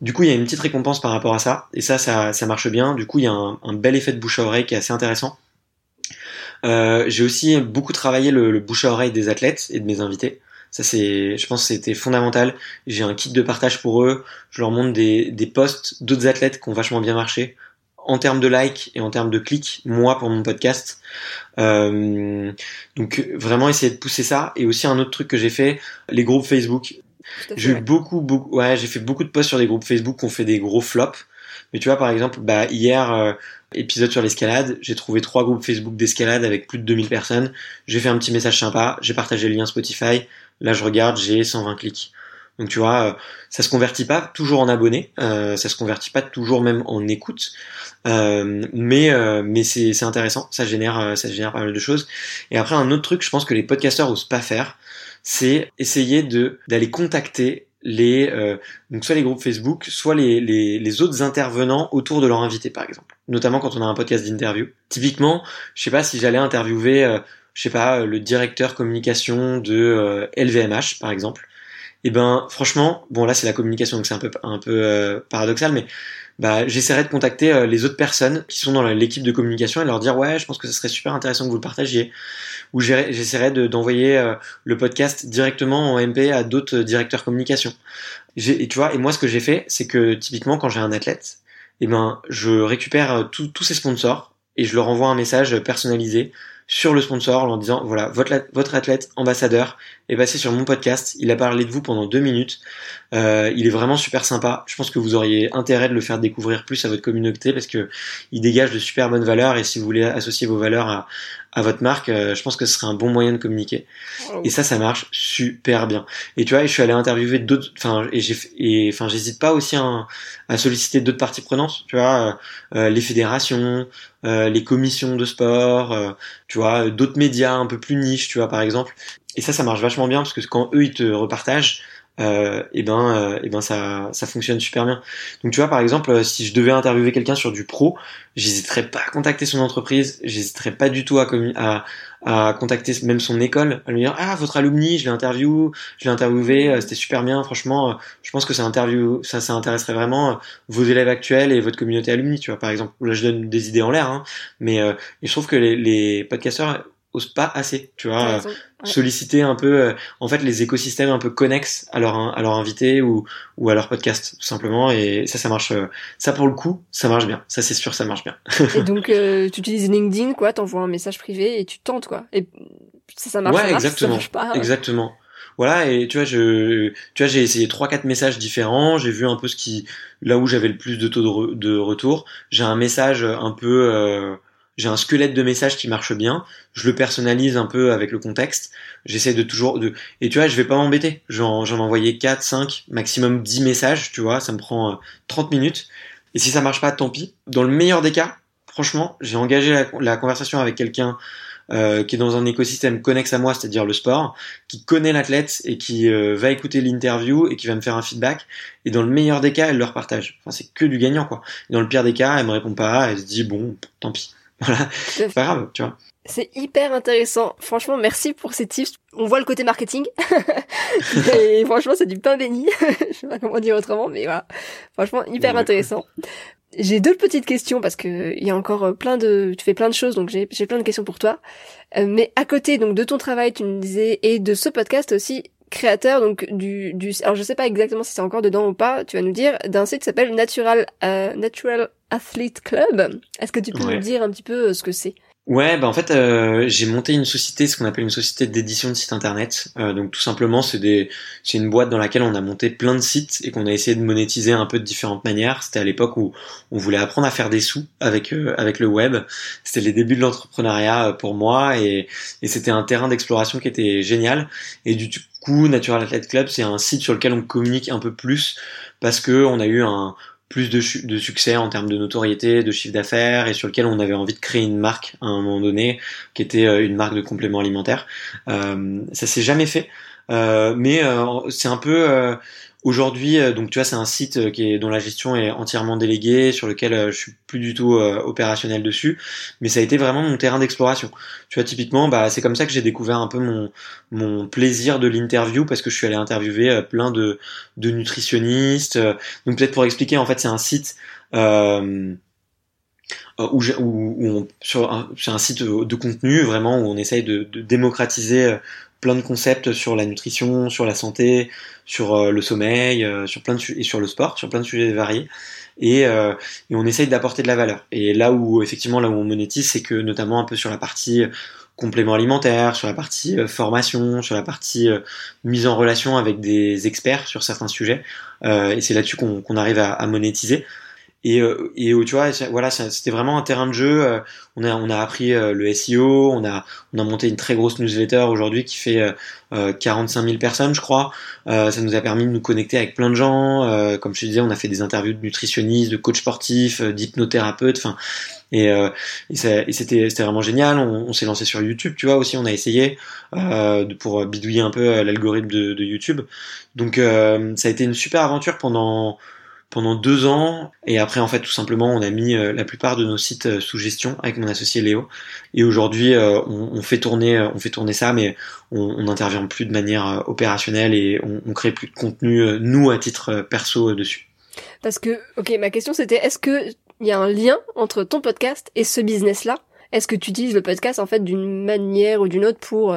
Du coup, il y a une petite récompense par rapport à ça. Et ça, ça, ça marche bien. Du coup, il y a un, bel effet de bouche à oreille qui est assez intéressant. Euh, j'ai aussi beaucoup travaillé le, bouche à oreille des athlètes et de mes invités. Ça, c'est, je pense, que c'était fondamental. J'ai un kit de partage pour eux. Je leur montre des, des posts d'autres athlètes qui ont vachement bien marché en termes de likes et en termes de clics, moi pour mon podcast. Euh, donc vraiment essayer de pousser ça. Et aussi un autre truc que j'ai fait, les groupes Facebook. J'ai beaucoup, beaucoup, ouais, j'ai fait beaucoup de posts sur des groupes Facebook qui ont fait des gros flops. Mais tu vois, par exemple, bah, hier, euh, épisode sur l'escalade, j'ai trouvé trois groupes Facebook d'escalade avec plus de 2000 personnes. J'ai fait un petit message sympa, j'ai partagé le lien Spotify. Là, je regarde, j'ai 120 clics. Donc tu vois, euh, ça se convertit pas toujours en abonnés, euh, ça se convertit pas toujours même en écoute, euh, mais euh, mais c'est intéressant, ça génère ça génère pas mal de choses. Et après un autre truc, je pense que les podcasteurs osent pas faire, c'est essayer de d'aller contacter les donc soit les groupes Facebook, soit les, les, les autres intervenants autour de leur invité par exemple. Notamment quand on a un podcast d'interview. Typiquement, je sais pas si j'allais interviewer je sais pas le directeur communication de LVMH par exemple et eh ben franchement, bon là c'est la communication donc c'est un peu un peu euh, paradoxal, mais bah j'essaierai de contacter euh, les autres personnes qui sont dans l'équipe de communication et leur dire ouais je pense que ce serait super intéressant que vous le partagiez. Ou j'essaierai d'envoyer euh, le podcast directement en MP à d'autres directeurs communication. Et tu vois et moi ce que j'ai fait c'est que typiquement quand j'ai un athlète, eh ben je récupère tous ces sponsors et je leur envoie un message personnalisé sur le sponsor en disant voilà votre, votre athlète ambassadeur est passé sur mon podcast, il a parlé de vous pendant deux minutes, euh, il est vraiment super sympa. Je pense que vous auriez intérêt de le faire découvrir plus à votre communauté parce que il dégage de super bonnes valeurs et si vous voulez associer vos valeurs à, à votre marque, euh, je pense que ce serait un bon moyen de communiquer. Et ça, ça marche super bien. Et tu vois, je suis allé interviewer d'autres, enfin, et j'ai, et enfin, j'hésite pas aussi à, à solliciter d'autres parties prenantes. Tu vois, euh, les fédérations, euh, les commissions de sport, tu vois, d'autres médias un peu plus niches, tu vois, par exemple. Et ça, ça marche vachement bien parce que quand eux ils te repartagent, euh, et ben, euh, et ben ça, ça fonctionne super bien. Donc tu vois par exemple, euh, si je devais interviewer quelqu'un sur du pro, j'hésiterais pas à contacter son entreprise, j'hésiterais pas du tout à, à, à contacter même son école, à lui dire ah votre alumni, je l'ai interviewé, je l'ai interviewé, euh, c'était super bien, franchement, je pense que ça interview, ça, ça intéresserait vraiment vos élèves actuels et votre communauté alumni, tu vois par exemple. Là je donne des idées en l'air, hein, mais je trouve que les, les podcasteurs osent pas assez, tu vois, solliciter un peu, euh, en fait, les écosystèmes un peu connexes à leur, à leur invité ou, ou à leur podcast, tout simplement. Et ça, ça marche, euh, ça pour le coup, ça marche bien. Ça, c'est sûr, ça marche bien. et donc, euh, tu utilises LinkedIn, quoi, t'envoies un message privé et tu tentes, quoi. Et ça, ça marche, ouais, ça exactement. marche pas. Exactement. Voilà, et tu vois, je, tu vois, j'ai essayé trois, quatre messages différents. J'ai vu un peu ce qui, là où j'avais le plus de taux de, de retour. J'ai un message un peu, j'ai un squelette de message qui marche bien, je le personnalise un peu avec le contexte, j'essaie de toujours et tu vois, je vais pas m'embêter. J'en j'en envoyé 4 5 maximum 10 messages, tu vois, ça me prend 30 euh, minutes et si ça marche pas, tant pis. Dans le meilleur des cas, franchement, j'ai engagé la, conversation avec quelqu'un euh, qui est dans un écosystème connexe à moi, c'est-à-dire le sport, qui connaît l'athlète et qui euh, va écouter l'interview et qui va me faire un feedback. Et dans le meilleur des cas, elle le repartage. Enfin, c'est que du gagnant, quoi. Et dans le pire des cas, elle me répond pas, elle se dit bon, tant pis. Voilà, c'est pas grave, tu vois. C'est hyper intéressant. Franchement, merci pour ces tips. On voit le côté marketing. et franchement, c'est du pain béni. Je sais pas comment dire autrement, mais voilà. Franchement, hyper intéressant. J'ai d'autres petites questions parce que il y a encore euh, plein de, tu fais plein de choses, donc j'ai plein de questions pour toi. Euh, mais à côté donc de ton travail, tu me disais, et de ce podcast aussi, créateur donc du, du alors je sais pas exactement si c'est encore dedans ou pas, tu vas nous dire d'un site qui s'appelle Natural euh, Natural Athlete Club. Est-ce que tu peux nous dire un petit peu euh, ce que c'est? Ouais, bah en fait, euh, j'ai monté une société, ce qu'on appelle une société d'édition de sites internet. Euh, donc tout simplement, c'est une boîte dans laquelle on a monté plein de sites et qu'on a essayé de monétiser un peu de différentes manières. C'était à l'époque où on voulait apprendre à faire des sous avec euh, avec le web. C'était les débuts de l'entrepreneuriat pour moi et, et c'était un terrain d'exploration qui était génial. Et du coup, Natural Athlete Club, c'est un site sur lequel on communique un peu plus parce que on a eu un plus de, de, succès en termes de notoriété, de chiffre d'affaires et sur lequel on avait envie de créer une marque à un moment donné qui était euh, une marque de compléments alimentaires. Euh, ça s'est jamais fait, euh, mais euh, c'est un peu Aujourd'hui, euh, donc tu vois, c'est un site euh, qui est dont la gestion est entièrement déléguée, sur lequel euh, je suis plus du tout opérationnel dessus, mais ça a été vraiment mon terrain d'exploration. Tu vois, typiquement, bah c'est comme ça que j'ai découvert un peu mon mon plaisir de l'interview parce que je suis allé interviewer plein de de nutritionnistes. Donc peut-être pour expliquer, en fait, c'est un site. Euh, où, où, où sur c'est un site de contenu vraiment où on essaye de, de démocratiser plein de concepts sur la nutrition, sur la santé, sur euh, le sommeil, euh, sur plein de et sur le sport, sur plein de sujets variés. Et, euh, et on essaye d'apporter de la valeur. Et là où effectivement là où on monétise, c'est que notamment un peu sur la partie complément alimentaire, sur la partie formation, sur la partie mise en relation avec des experts sur certains sujets. et c'est là-dessus qu'on arrive à, à monétiser. Et, euh, et tu vois, voilà, c'était vraiment un terrain de jeu. Euh, on a, on a appris euh, le SEO, on a, on a monté une très grosse newsletter aujourd'hui qui fait euh, 45 000 personnes, je crois. ça nous a permis de nous connecter avec plein de gens. comme je te disais, on a fait des interviews de nutritionnistes, de coachs sportifs, d'hypnothérapeutes. Enfin, et, et c'était, c'était vraiment génial. On, s'est lancé sur YouTube, tu vois aussi. On a essayé pour bidouiller un peu l'algorithme de, de, YouTube. Donc, ça a été une super aventure pendant pendant deux ans. Et après, en fait, tout simplement, on a mis euh, la plupart de nos sites euh, sous gestion avec mon associé Léo. Et aujourd'hui, euh, on, fait tourner, on fait tourner ça, mais on n'intervient plus de manière opérationnelle et on, crée plus de contenu nous à titre perso dessus. Parce que, ok, ma question c'était, est-ce que il y a un lien entre ton podcast et ce business-là? Est-ce que tu utilises le podcast en fait d'une manière ou d'une autre pour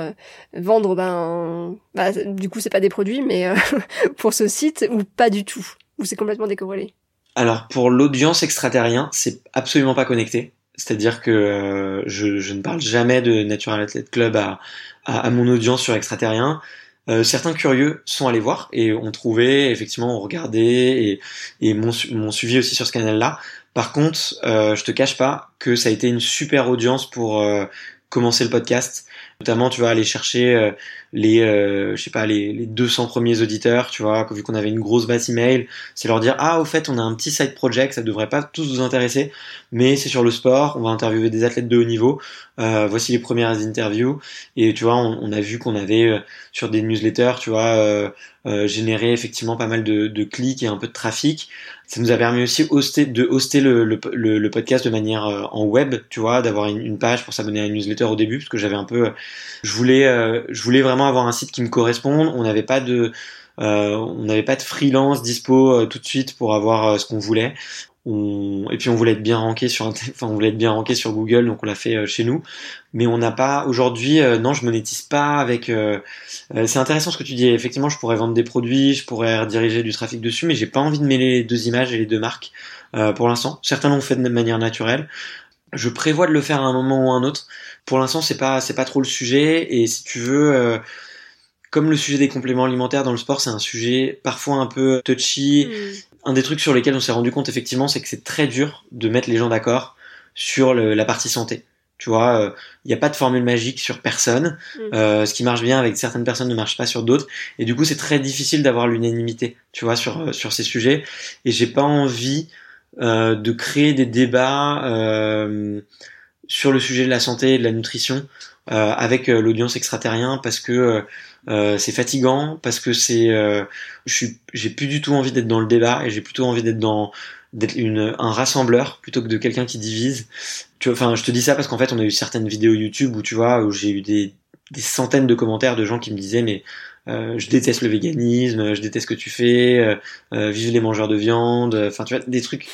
vendre ben bah, du coup c'est pas des produits mais pour ce site ou pas du tout? Ou c'est complètement décorrélé Alors pour l'audience extraterrien, c'est absolument pas connecté. C'est-à-dire que euh, je, ne parle jamais de Natural Athlete Club à, mon audience sur extraterrien. Euh, certains curieux sont allés voir et ont trouvé, effectivement, ont regardé et, et m'ont suivi aussi sur ce canal-là. Par contre, euh, je te cache pas que ça a été une super audience pour euh, commencer le podcast. Notamment, tu vas aller chercher euh, les, euh, je sais pas, les, les 200 premiers auditeurs, tu vois, vu qu'on avait une grosse base email, c'est leur dire ah au fait on a un petit side project, ça devrait pas tous vous intéresser, mais c'est sur le sport, on va interviewer des athlètes de haut niveau. Euh, voici les premières interviews et tu vois, on, on a vu qu'on avait euh, sur des newsletters, tu vois, euh, euh, généré effectivement pas mal de, de, clics et un peu de trafic. Ça nous a permis aussi hoster, de hoster le, le, le, podcast de manière en web, tu vois, d'avoir une, une, page pour s'abonner à une newsletter au début, parce que j'avais un peu, je voulais, je voulais vraiment avoir un site qui me corresponde. On n'avait pas de euh, on n'avait pas de freelance dispo euh, tout de suite pour avoir euh, ce qu'on voulait. On... Et puis on voulait être bien ranké sur, enfin on voulait être bien ranké sur Google, donc on l'a fait chez nous. Mais on n'a pas aujourd'hui, non, je monétise pas avec. c'est intéressant ce que tu dis. Effectivement, je pourrais vendre des produits, je pourrais rediriger du trafic dessus, mais j'ai pas envie de mêler les deux images et les deux marques pour l'instant. Certains l'ont fait de manière naturelle. Je prévois de le faire à un moment ou à un autre. Pour l'instant, c'est pas c'est pas trop le sujet. Et si tu veux comme le sujet des compléments alimentaires dans le sport, c'est un sujet parfois un peu touchy. Mm. Un des trucs sur lesquels on s'est rendu compte effectivement, c'est que c'est très dur de mettre les gens d'accord sur la partie santé. Tu vois, il euh, n'y a pas de formule magique sur personne. Mm. Euh, ce qui marche bien avec certaines personnes ne marche pas sur d'autres. Et du coup, c'est très difficile d'avoir l'unanimité, tu vois, sur euh, sur ces sujets. Et j'ai pas envie de créer des débats sur le sujet de la santé et de la nutrition avec l'audience extraterrien parce que euh, c'est fatigant parce que c'est, euh, j'ai plus du tout envie d'être dans le débat et j'ai plutôt envie d'être dans d'être un rassembleur plutôt que de quelqu'un qui divise. Tu enfin, je te dis ça parce qu'en fait, on a eu certaines vidéos YouTube où tu vois où j'ai eu des, des centaines de commentaires de gens qui me disaient mais euh, je déteste le véganisme, je déteste ce que tu fais, euh, vive les mangeurs de viande, enfin tu vois des trucs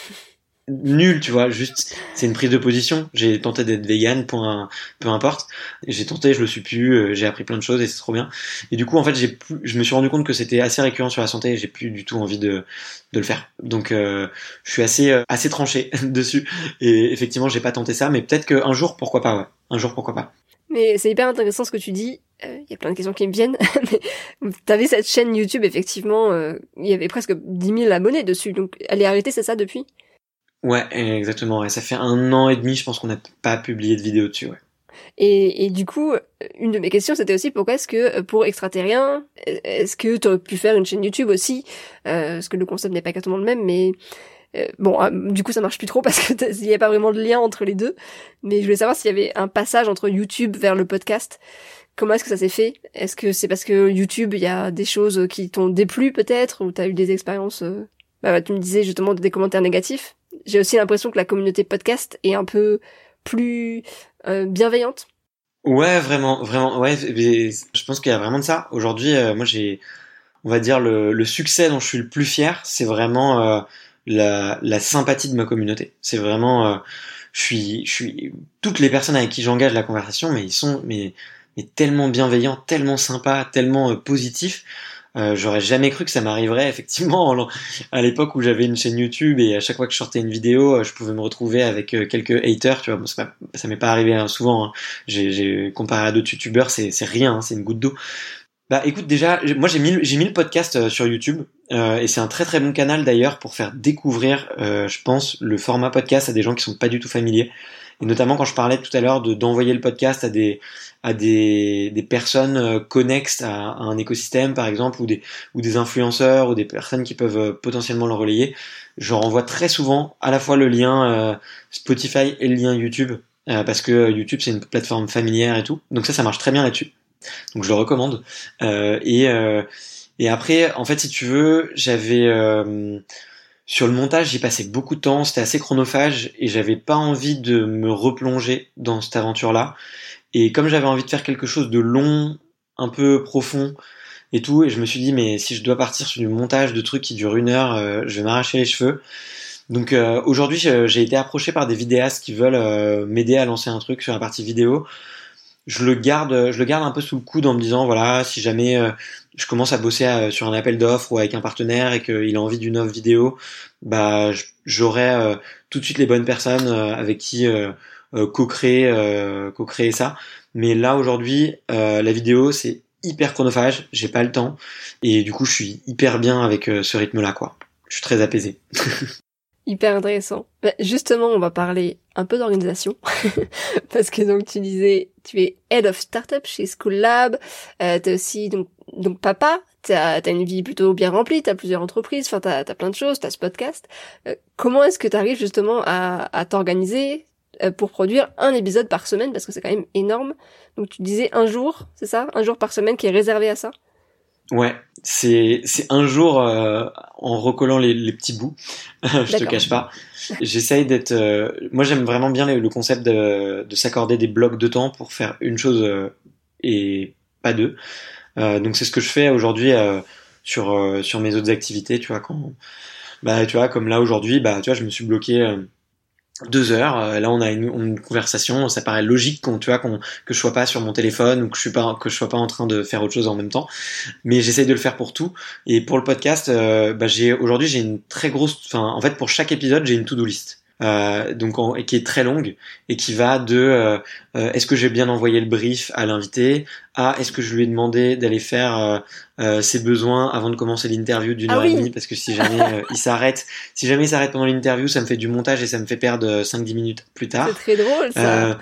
nul, tu vois. Juste, c'est une prise de position. J'ai tenté d'être vegan, point, peu importe. J'ai tenté, je le suis plus. euh, J'ai appris plein de choses et c'est trop bien. Et du coup, en fait, j'ai plus, je me suis rendu compte que c'était assez récurrent sur la santé et j'ai plus du tout envie de, de le faire. Donc, euh, je suis assez, euh, assez tranché dessus. Et effectivement, j'ai pas tenté ça, mais peut-être qu'un jour, pourquoi pas, ouais. Un jour, pourquoi pas. Mais c'est hyper intéressant ce que tu dis. Il y a plein de questions qui me viennent. t'avais cette chaîne YouTube, effectivement, euh, il y avait presque 10 000 abonnés dessus. Donc elle est arrêtée, c'est ça, depuis? Ouais, exactement. Ouais. Ça fait un an et demi, je pense qu'on n'a pas publié de vidéo dessus, ouais. et, et du coup, une de mes questions, c'était aussi pourquoi est-ce que pour extraterrien, est-ce que tu aurais pu faire une chaîne YouTube aussi euh, Parce que le concept n'est pas exactement le même, mais euh, bon, euh, du coup, ça marche plus trop parce que il n'y a pas vraiment de lien entre les deux. Mais je voulais savoir s'il y avait un passage entre YouTube vers le podcast. Comment est-ce que ça s'est fait? Est-ce que c'est parce que YouTube, il y a des choses qui t'ont déplu peut-être, ou t'as eu des expériences euh, bah, Tu me disais justement des commentaires négatifs. J'ai aussi l'impression que la communauté podcast est un peu plus euh, bienveillante. Ouais, vraiment, vraiment. Ouais, je pense qu'il y a vraiment de ça. Aujourd'hui, euh, moi, j'ai, on va dire, le, le succès dont je suis le plus fier, c'est vraiment euh, la, la sympathie de ma communauté. C'est vraiment, euh, je suis, je suis, toutes les personnes avec qui j'engage la conversation, mais ils sont, mais, mais tellement bienveillants, tellement sympas, tellement euh, positifs. Euh, J'aurais jamais cru que ça m'arriverait effectivement en- à l'époque où j'avais une chaîne YouTube et à chaque fois que je sortais une vidéo, euh, je pouvais me retrouver avec euh, quelques haters. Tu vois, pas- ça m'est pas arrivé hein, souvent. hein. J'ai comparé à d'autres youtubeurs, c'est rien, hein, c'est une goutte d'eau. Bah écoute déjà, moi j'ai mis, le- j'ai mis le podcast sur YouTube euh, et c'est un très très bon canal d'ailleurs pour faire découvrir, euh, je pense, le format podcast à des gens qui sont pas du tout familiers. Et notamment quand je parlais tout à l'heure de d'envoyer le podcast à des à des, des personnes euh, connexes à, à un écosystème par exemple ou des ou des influenceurs ou des personnes qui peuvent euh, potentiellement le relayer. Je renvoie très souvent à la fois le lien euh, Spotify et le lien YouTube euh, parce que YouTube c'est une plateforme familière et tout. Donc ça ça marche très bien là-dessus. Donc je le recommande. Euh, et et après en fait si tu veux j'avais sur le montage, j'y passais beaucoup de temps, c'était assez chronophage et j'avais pas envie de me replonger dans cette aventure-là. Et comme j'avais envie de faire quelque chose de long, un peu profond et tout, et je me suis dit mais si je dois partir sur du montage de trucs qui durent une heure, euh, je vais m'arracher les cheveux. Donc euh, aujourd'hui, j'ai été approché par des vidéastes qui veulent euh, m'aider à lancer un truc sur la partie vidéo. Je le garde, je le garde un peu sous le coude en me disant voilà, si jamais euh, je commence à bosser euh, sur un appel d'offres ou avec un partenaire et qu'il a envie d'une offre vidéo, bah j'aurai euh, tout de suite les bonnes personnes avec qui co-créer co-créer ça. Mais là aujourd'hui, la vidéo c'est hyper chronophage, j'ai pas le temps et du coup je suis hyper bien avec ce rythme-là quoi. Je suis très apaisé. Hyper intéressant. Bah, justement, on va parler un peu d'organisation. Parce que donc tu disais, tu es head of startup chez School Lab. Euh, t'es aussi donc, donc papa. T'as as une vie plutôt bien remplie. T'as plusieurs entreprises. Enfin, t'as as plein de choses. T'as ce podcast. Euh, comment est-ce que t'arrives justement à, à t'organiser euh, pour produire un épisode par semaine? Parce que c'est quand même énorme. Donc tu disais un jour, c'est ça? Un jour par semaine qui est réservé à ça? Ouais, c'est c'est un jour euh, en recollant les, les petits bouts. je te cache pas. J'essaye d'être. euh, moi, j'aime vraiment bien le, le concept de, de s'accorder des blocs de temps pour faire une chose euh, et pas deux. Euh, donc c'est ce que je fais aujourd'hui euh, sur euh, sur mes autres activités. Tu vois quand bah tu vois comme là aujourd'hui bah tu vois je me suis bloqué. Deux heures, euh, là on a une, une conversation, ça paraît logique qu'on, tu vois, qu'on, que je sois pas sur mon téléphone ou que je suis pas, que je sois pas en train de faire autre chose en même temps mais j'essaye de le faire pour tout. Et pour le podcast, euh, bah, j'ai aujourd'hui j'ai une très grosse, enfin en fait pour chaque épisode j'ai une to-do list. Euh, donc en- et qui est très longue et qui va de euh, euh, est-ce que j'ai bien envoyé le brief à l'invité à est-ce que je lui ai demandé d'aller faire euh, euh, ses besoins avant de commencer l'interview d'une Ah heure oui. et demie? Parce que si jamais il s'arrête si jamais il s'arrête pendant l'interview ça me fait du montage et ça me fait perdre 5-10 minutes plus tard C'est très drôle ça.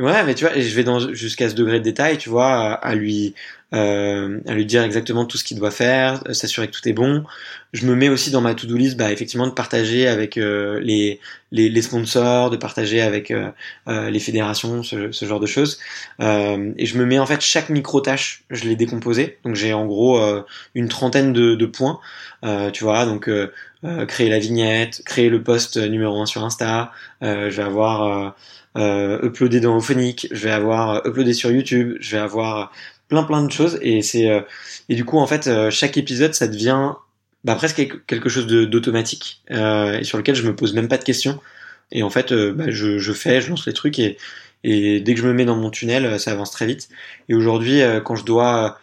ouais, mais tu vois, je vais dans jusqu'à ce degré de détail, tu vois, à lui euh, à lui dire exactement tout ce qu'il doit faire, euh, s'assurer que tout est bon. Je me mets aussi dans ma to-do list, bah effectivement, de partager avec euh, les, les les sponsors, de partager avec euh, euh, les fédérations, ce, ce genre de choses. Euh, et je me mets en fait chaque micro tâche, je l'ai décomposé. Donc j'ai en gros une trentaine de, de points, tu vois, donc créer la vignette, créer le post numéro un sur Insta. je vais avoir euh, uploadé dans Ophonic, je vais avoir uploadé sur YouTube, je vais avoir plein plein de choses et c'est euh, et du coup en fait euh, chaque épisode ça devient bah, presque quelque chose d'automatique et sur lequel je me pose même pas de questions. Et en fait, bah, je, je fais, je lance les trucs et, et dès que je me mets dans mon tunnel, ça avance très vite. Et aujourd'hui, quand je dois,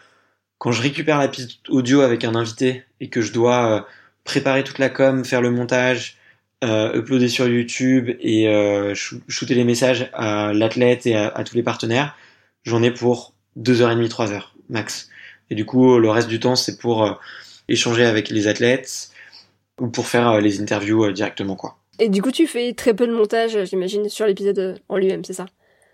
quand je récupère la piste audio avec un invité et que je dois préparer toute la com, faire le montage, euh, uploader sur YouTube et euh, shooter les messages à l'athlète et à, tous les partenaires, j'en ai pour 2h30, 3h max. Et du coup, le reste du temps, c'est pour euh, échanger avec les athlètes ou pour faire euh, les interviews directement. quoi. Et du coup, tu fais très peu de montage, j'imagine, sur l'épisode en lui-même, c'est ça?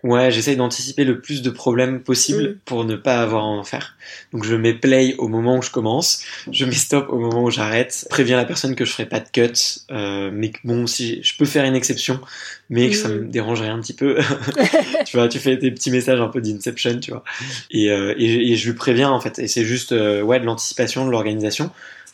Ouais, j'essaye d'anticiper le plus de problèmes possible mm. pour ne pas avoir à en faire. Donc je mets play au moment où je commence, je mets stop au moment où j'arrête, préviens la personne que je ferai pas de cut, euh, mais bon, si je peux faire une exception, mais que ça mm. me dérangerait un petit peu. tu vois, tu fais des petits messages un peu d'inception, tu vois. Et, euh, et, et, je lui préviens en fait. Et c'est juste euh, ouais de l'anticipation, de l'organisation.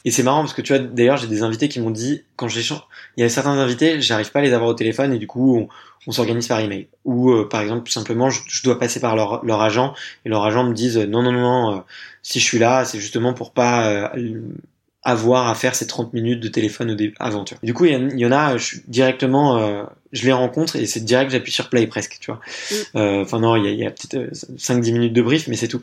Et c'est marrant parce que tu vois, d'ailleurs, j'ai des invités qui m'ont dit, quand j'échange, il y a certains invités, j'arrive pas à les avoir au téléphone et du coup, on, s'organise par email. Ou euh, par exemple, tout simplement, je, dois passer par leur, agent et leur agent me disent, non, non, non, non, euh, si je suis là, c'est justement pour pas euh, avoir à faire ces 30 minutes de téléphone au vois. du coup, il y, en a, je suis directement, euh, je les rencontre et c'est direct, j'appuie sur play presque, tu vois. Mm. Euh, enfin non, il y a, y a peut-être 5-10 euh, minutes de brief, mais c'est tout.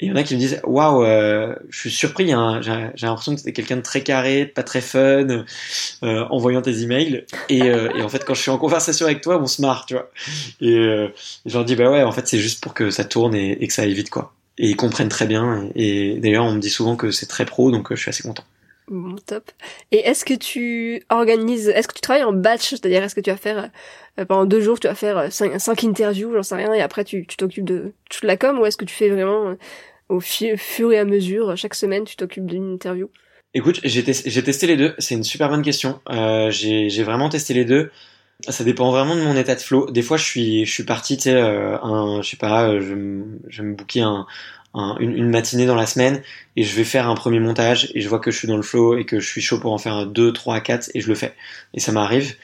Et il y en a qui me disent, waouh, je suis surpris, j'ai l'impression que c'était quelqu'un de très carré, pas très fun, en voyant tes emails. Et, et, en fait, quand je suis en conversation avec toi, on se marre, tu vois. Et, je leur dis, bah ouais, en fait, c'est juste pour que ça tourne et, et, que ça aille vite, quoi. Et ils comprennent très bien. Et, et d'ailleurs, on me dit souvent que c'est très pro, donc je suis assez content. Bon, top. Et est-ce que tu organises, est-ce que tu travailles en batch, c'est-à-dire est-ce que tu vas faire euh, pendant deux jours, tu vas faire euh, cinq, cinq interviews, j'en sais rien, et après tu t'occupes de toute la com, ou est-ce que tu fais vraiment euh, au fur et à mesure, chaque semaine, tu t'occupes d'une interview? Écoute, j'ai testé les deux. C'est une super bonne question. J'ai vraiment testé les deux. Ça dépend vraiment de mon état de flow. Des fois, je suis, je suis parti, tu sais, un, je sais pas, je, je me booker un, une, matinée dans la semaine et je vais faire un premier montage et je vois que je suis dans le flow et que je suis chaud pour en faire un 2, 3, 4 et je le fais. Et ça m'arrive.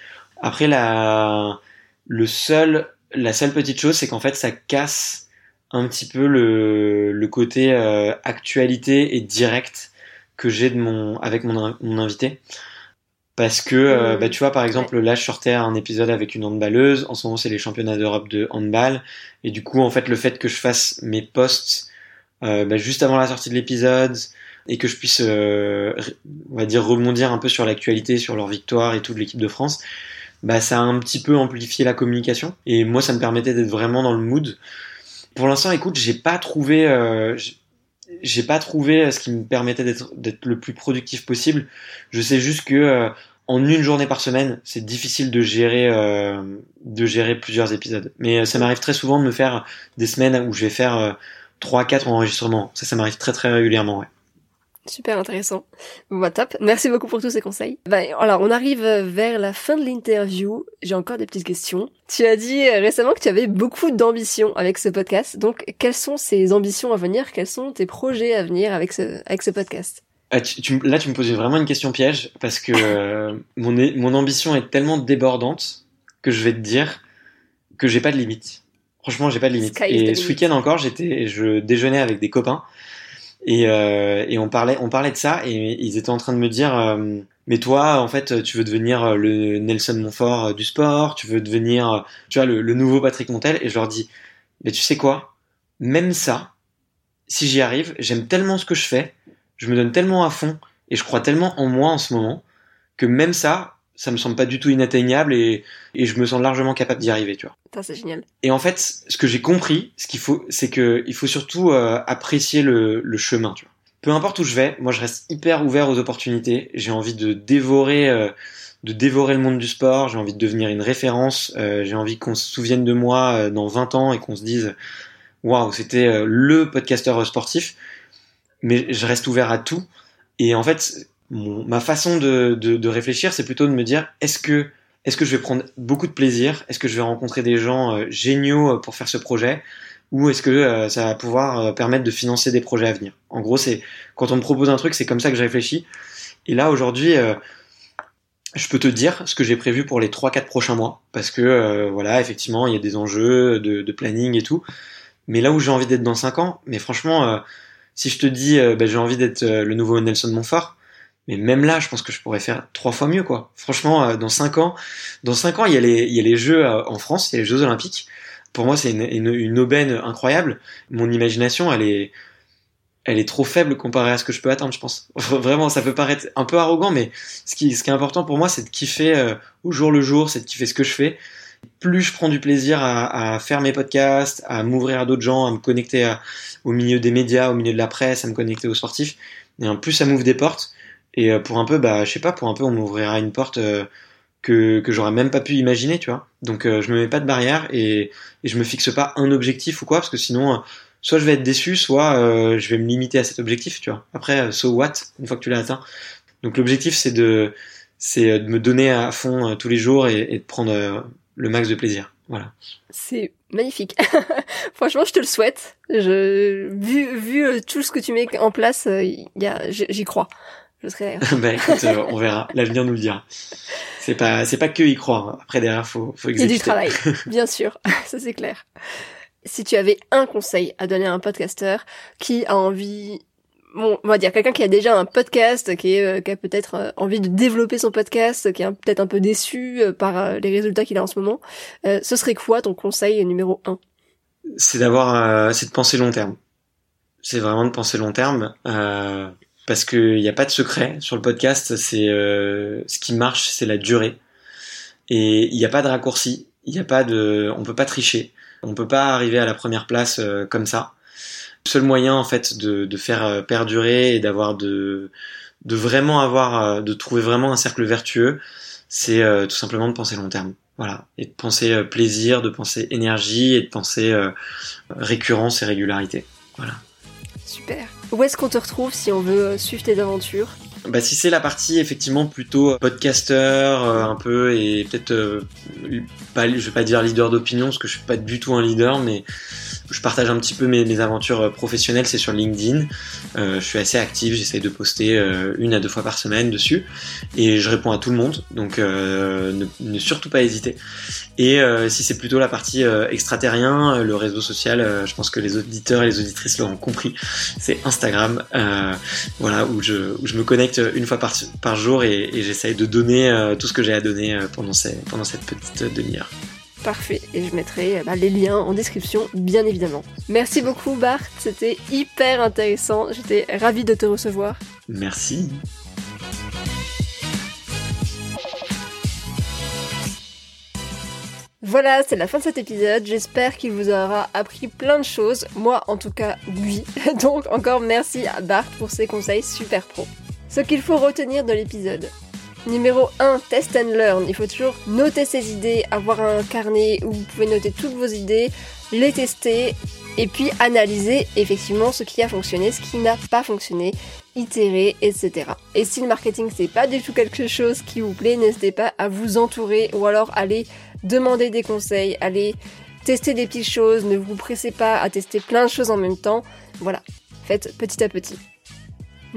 Après, la, le seul, la seule petite chose, c'est qu'en fait, ça casse un petit peu le, le côté euh, actualité et direct que j'ai de mon, avec mon, mon invité. Parce que, euh, mmh. bah, tu vois, par exemple, là, je sortais un épisode avec une handballeuse. En ce moment, c'est les championnats d'Europe de handball. Et du coup, en fait, le fait que je fasse mes posts bah, juste avant la sortie de l'épisode et que je puisse, euh, on va dire, rebondir un peu sur l'actualité, sur leur victoire et tout de l'équipe de France, bah, ça a un petit peu amplifié la communication. Et moi, ça me permettait d'être vraiment dans le mood. Pour l'instant, écoute, j'ai pas trouvé, euh, j'ai pas trouvé ce qui me permettait d'être d'être le plus productif possible. Je sais juste que euh, en une journée par semaine, c'est difficile de gérer euh, de gérer plusieurs épisodes. Mais ça m'arrive très souvent de me faire des semaines où je vais faire 3-4 enregistrements. Ça, ça m'arrive très très régulièrement, ouais. Super intéressant. Bon bah top. Merci beaucoup pour tous ces conseils. Bah, alors on arrive vers la fin de l'interview. J'ai encore des petites questions. Tu as dit euh, récemment que tu avais beaucoup d'ambitions avec ce podcast. Donc quelles sont ces ambitions à venir? Quels sont tes projets à venir avec ce, avec ce podcast? Ah, tu, là, tu me posais vraiment une question piège parce que euh, mon, mon ambition est tellement débordante que je vais te dire que j'ai pas de limite. Franchement, j'ai pas de limite. et ce week-end encore, j'étais, je déjeunais avec des copains et, euh, et on parlait, on parlait de ça et ils étaient en train de me dire, euh, mais toi, en fait, tu veux devenir le Nelson Montfort du sport, tu veux devenir, tu vois, le, le nouveau Patrick Montel. Et je leur dis, mais tu sais quoi? Même ça, si j'y arrive, j'aime tellement ce que je fais, je me donne tellement à fond et je crois tellement en moi en ce moment que même ça, ça me semble pas du tout inatteignable et, et je me sens largement capable d'y arriver, tu vois. c'est génial. Et en fait, ce que j'ai compris, ce qu'il faut, c'est que il faut surtout euh, apprécier le, le, chemin, tu vois. Peu importe où je vais, moi je reste hyper ouvert aux opportunités. J'ai envie de dévorer, euh, de dévorer le monde du sport. J'ai envie de devenir une référence. Euh, j'ai envie qu'on se souvienne de moi dans 20 ans et qu'on se dise, waouh, c'était le podcasteur sportif. Mais je reste ouvert à tout. Et en fait, ma façon de, de, de réfléchir, c'est plutôt de me dire est-ce que est-ce que je vais prendre beaucoup de plaisir? Est-ce que je vais rencontrer des gens euh, géniaux euh, pour faire ce projet? Ou est-ce que euh, ça va pouvoir permettre de financer des projets à venir? En gros, c'est quand on me propose un truc, c'est comme ça que je réfléchis. Et là, aujourd'hui, je peux te dire ce que j'ai prévu pour les 3-4 prochains mois. Parce que, voilà, effectivement, il y a des enjeux de, de planning et tout. Mais là où j'ai envie d'être dans 5 ans, mais franchement, si je te dis ben, j'ai envie d'être le nouveau Nelson Montfort, Mais même là, je pense que je pourrais faire trois fois mieux, quoi. Franchement, euh, dans cinq ans, dans cinq ans, il y a les, il y a les Jeux euh, en France, il y a les Jeux Olympiques. Pour moi, c'est une, une, une aubaine incroyable. Mon imagination, elle est, elle est trop faible comparée à ce que je peux atteindre, je pense. Vraiment, ça peut paraître un peu arrogant, mais ce qui, ce qui est important pour moi, c'est de kiffer euh, au jour le jour, c'est de kiffer ce que je fais. Plus je prends du plaisir à, à faire mes podcasts, à m'ouvrir à d'autres gens, à me connecter au milieu des médias, au milieu de la presse, à me connecter aux sportifs, et en plus ça m'ouvre des portes. Et euh, pour un peu, bah, je sais pas, pour un peu, on m'ouvrira une porte euh, que, que j'aurais même pas pu imaginer, tu vois. Donc je me mets pas de barrière et, et je me fixe pas un objectif ou quoi, parce que sinon soit je vais être déçu, soit euh, je vais me limiter à cet objectif, tu vois. Après, euh, so what, une fois que tu l'as atteint. Donc l'objectif, c'est de, c'est euh, de me donner à fond tous les jours et, et de prendre le max de plaisir. Voilà. C'est magnifique. Franchement, je te le souhaite. Je, vu, vu tout ce que tu mets en place, y a, j'y crois. Je serais. bah écoute, on verra. L'avenir nous le dira. C'est pas, c'est pas que y croire. Après derrière, faut, faut exécuter. Il y a du travail, bien sûr. Ça c'est clair si tu avais un conseil à donner à un podcasteur qui a envie bon, on va dire quelqu'un qui a déjà un podcast, qui, euh, qui a peut-être euh, envie de développer son podcast, qui est peut-être un peu déçu euh, par les résultats qu'il a en ce moment, ce serait quoi ton conseil numéro un? C'est d'avoir, c'est de penser long terme. C'est vraiment de penser long terme, parce qu'il n'y a pas de secret sur le podcast. C'est ce qui marche, c'est la durée, et il n'y a pas de raccourci. Il n'y a pas de, on peut pas tricher. On peut pas arriver à la première place euh, comme ça. Le seul moyen en fait de, faire euh, perdurer et d'avoir de de vraiment avoir euh, de trouver vraiment un cercle vertueux, c'est tout simplement de penser long terme. Voilà, et de penser plaisir, de penser énergie et de penser récurrence et régularité. Voilà. Super. Où est-ce qu'on te retrouve si on veut suivre tes aventures? Bah, si c'est la partie effectivement plutôt podcasteur un peu et peut-être pas, je vais pas dire leader d'opinion parce que je suis pas du tout un leader, mais je partage un petit peu mes, aventures euh, professionnelles, c'est sur LinkedIn. Euh, je suis assez actif, j'essaie de poster euh, une à deux fois par semaine dessus et je réponds à tout le monde, donc ne, surtout pas hésiter. Et si c'est plutôt la partie extraterrien, le réseau social, je pense que les auditeurs et les auditrices l'auront compris, c'est Instagram, voilà où je, où je me connecte une fois par, par jour et, et j'essaye de donner tout ce que j'ai à donner pendant, ces, pendant cette petite demi-heure. Parfait, et je mettrai bah, les liens en description, bien évidemment. Merci beaucoup Bart, c'était hyper intéressant, j'étais ravie de te recevoir. Merci. Voilà, c'est la fin de cet épisode. J'espère qu'il vous aura appris plein de choses. Moi, en tout cas, oui. Donc, encore merci à Bart pour ses conseils super pro. Ce qu'il faut retenir de l'épisode. Numéro 1, test and learn. Il faut toujours noter ses idées, avoir un carnet où vous pouvez noter toutes vos idées, les tester et puis analyser effectivement ce qui a fonctionné, ce qui n'a pas fonctionné, itérer, etc. Et si le marketing c'est pas du tout quelque chose qui vous plaît, n'hésitez pas à vous entourer ou alors aller demander des conseils, aller tester des petites choses, ne vous pressez pas à tester plein de choses en même temps. Voilà, faites petit à petit.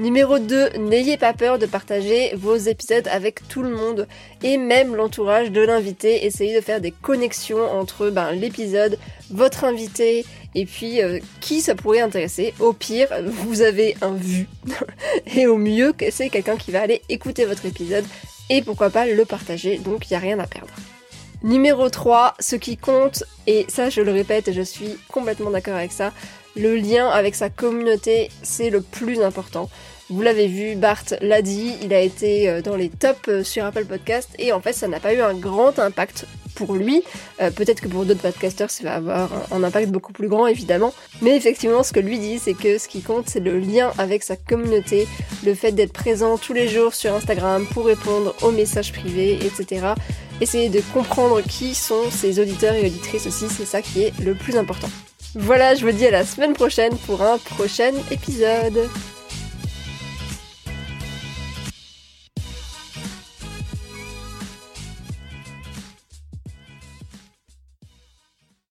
Numéro 2, n'ayez pas peur de partager vos épisodes avec tout le monde et même l'entourage de l'invité. Essayez de faire des connexions entre ben, l'épisode, votre invité et puis euh, qui ça pourrait intéresser. Au pire, vous avez un vu et au mieux, c'est quelqu'un qui va aller écouter votre épisode et pourquoi pas le partager. Donc il n'y a rien à perdre. Numéro 3, ce qui compte, et ça je le répète je suis complètement d'accord avec ça, le lien avec sa communauté, c'est le plus important. Vous l'avez vu, Bart l'a dit, il a été euh, dans les tops euh, sur Apple Podcast et en fait ça n'a pas eu un grand impact pour lui. Euh, peut-être que pour d'autres podcasters ça va avoir un impact beaucoup plus grand évidemment. Mais effectivement ce que lui dit c'est que ce qui compte c'est le lien avec sa communauté, le fait d'être présent tous les jours sur Instagram pour répondre aux messages privés, etc. Essayer de comprendre qui sont ses auditeurs et auditrices aussi, c'est ça qui est le plus important. Voilà, je vous dis à la semaine prochaine pour un prochain épisode.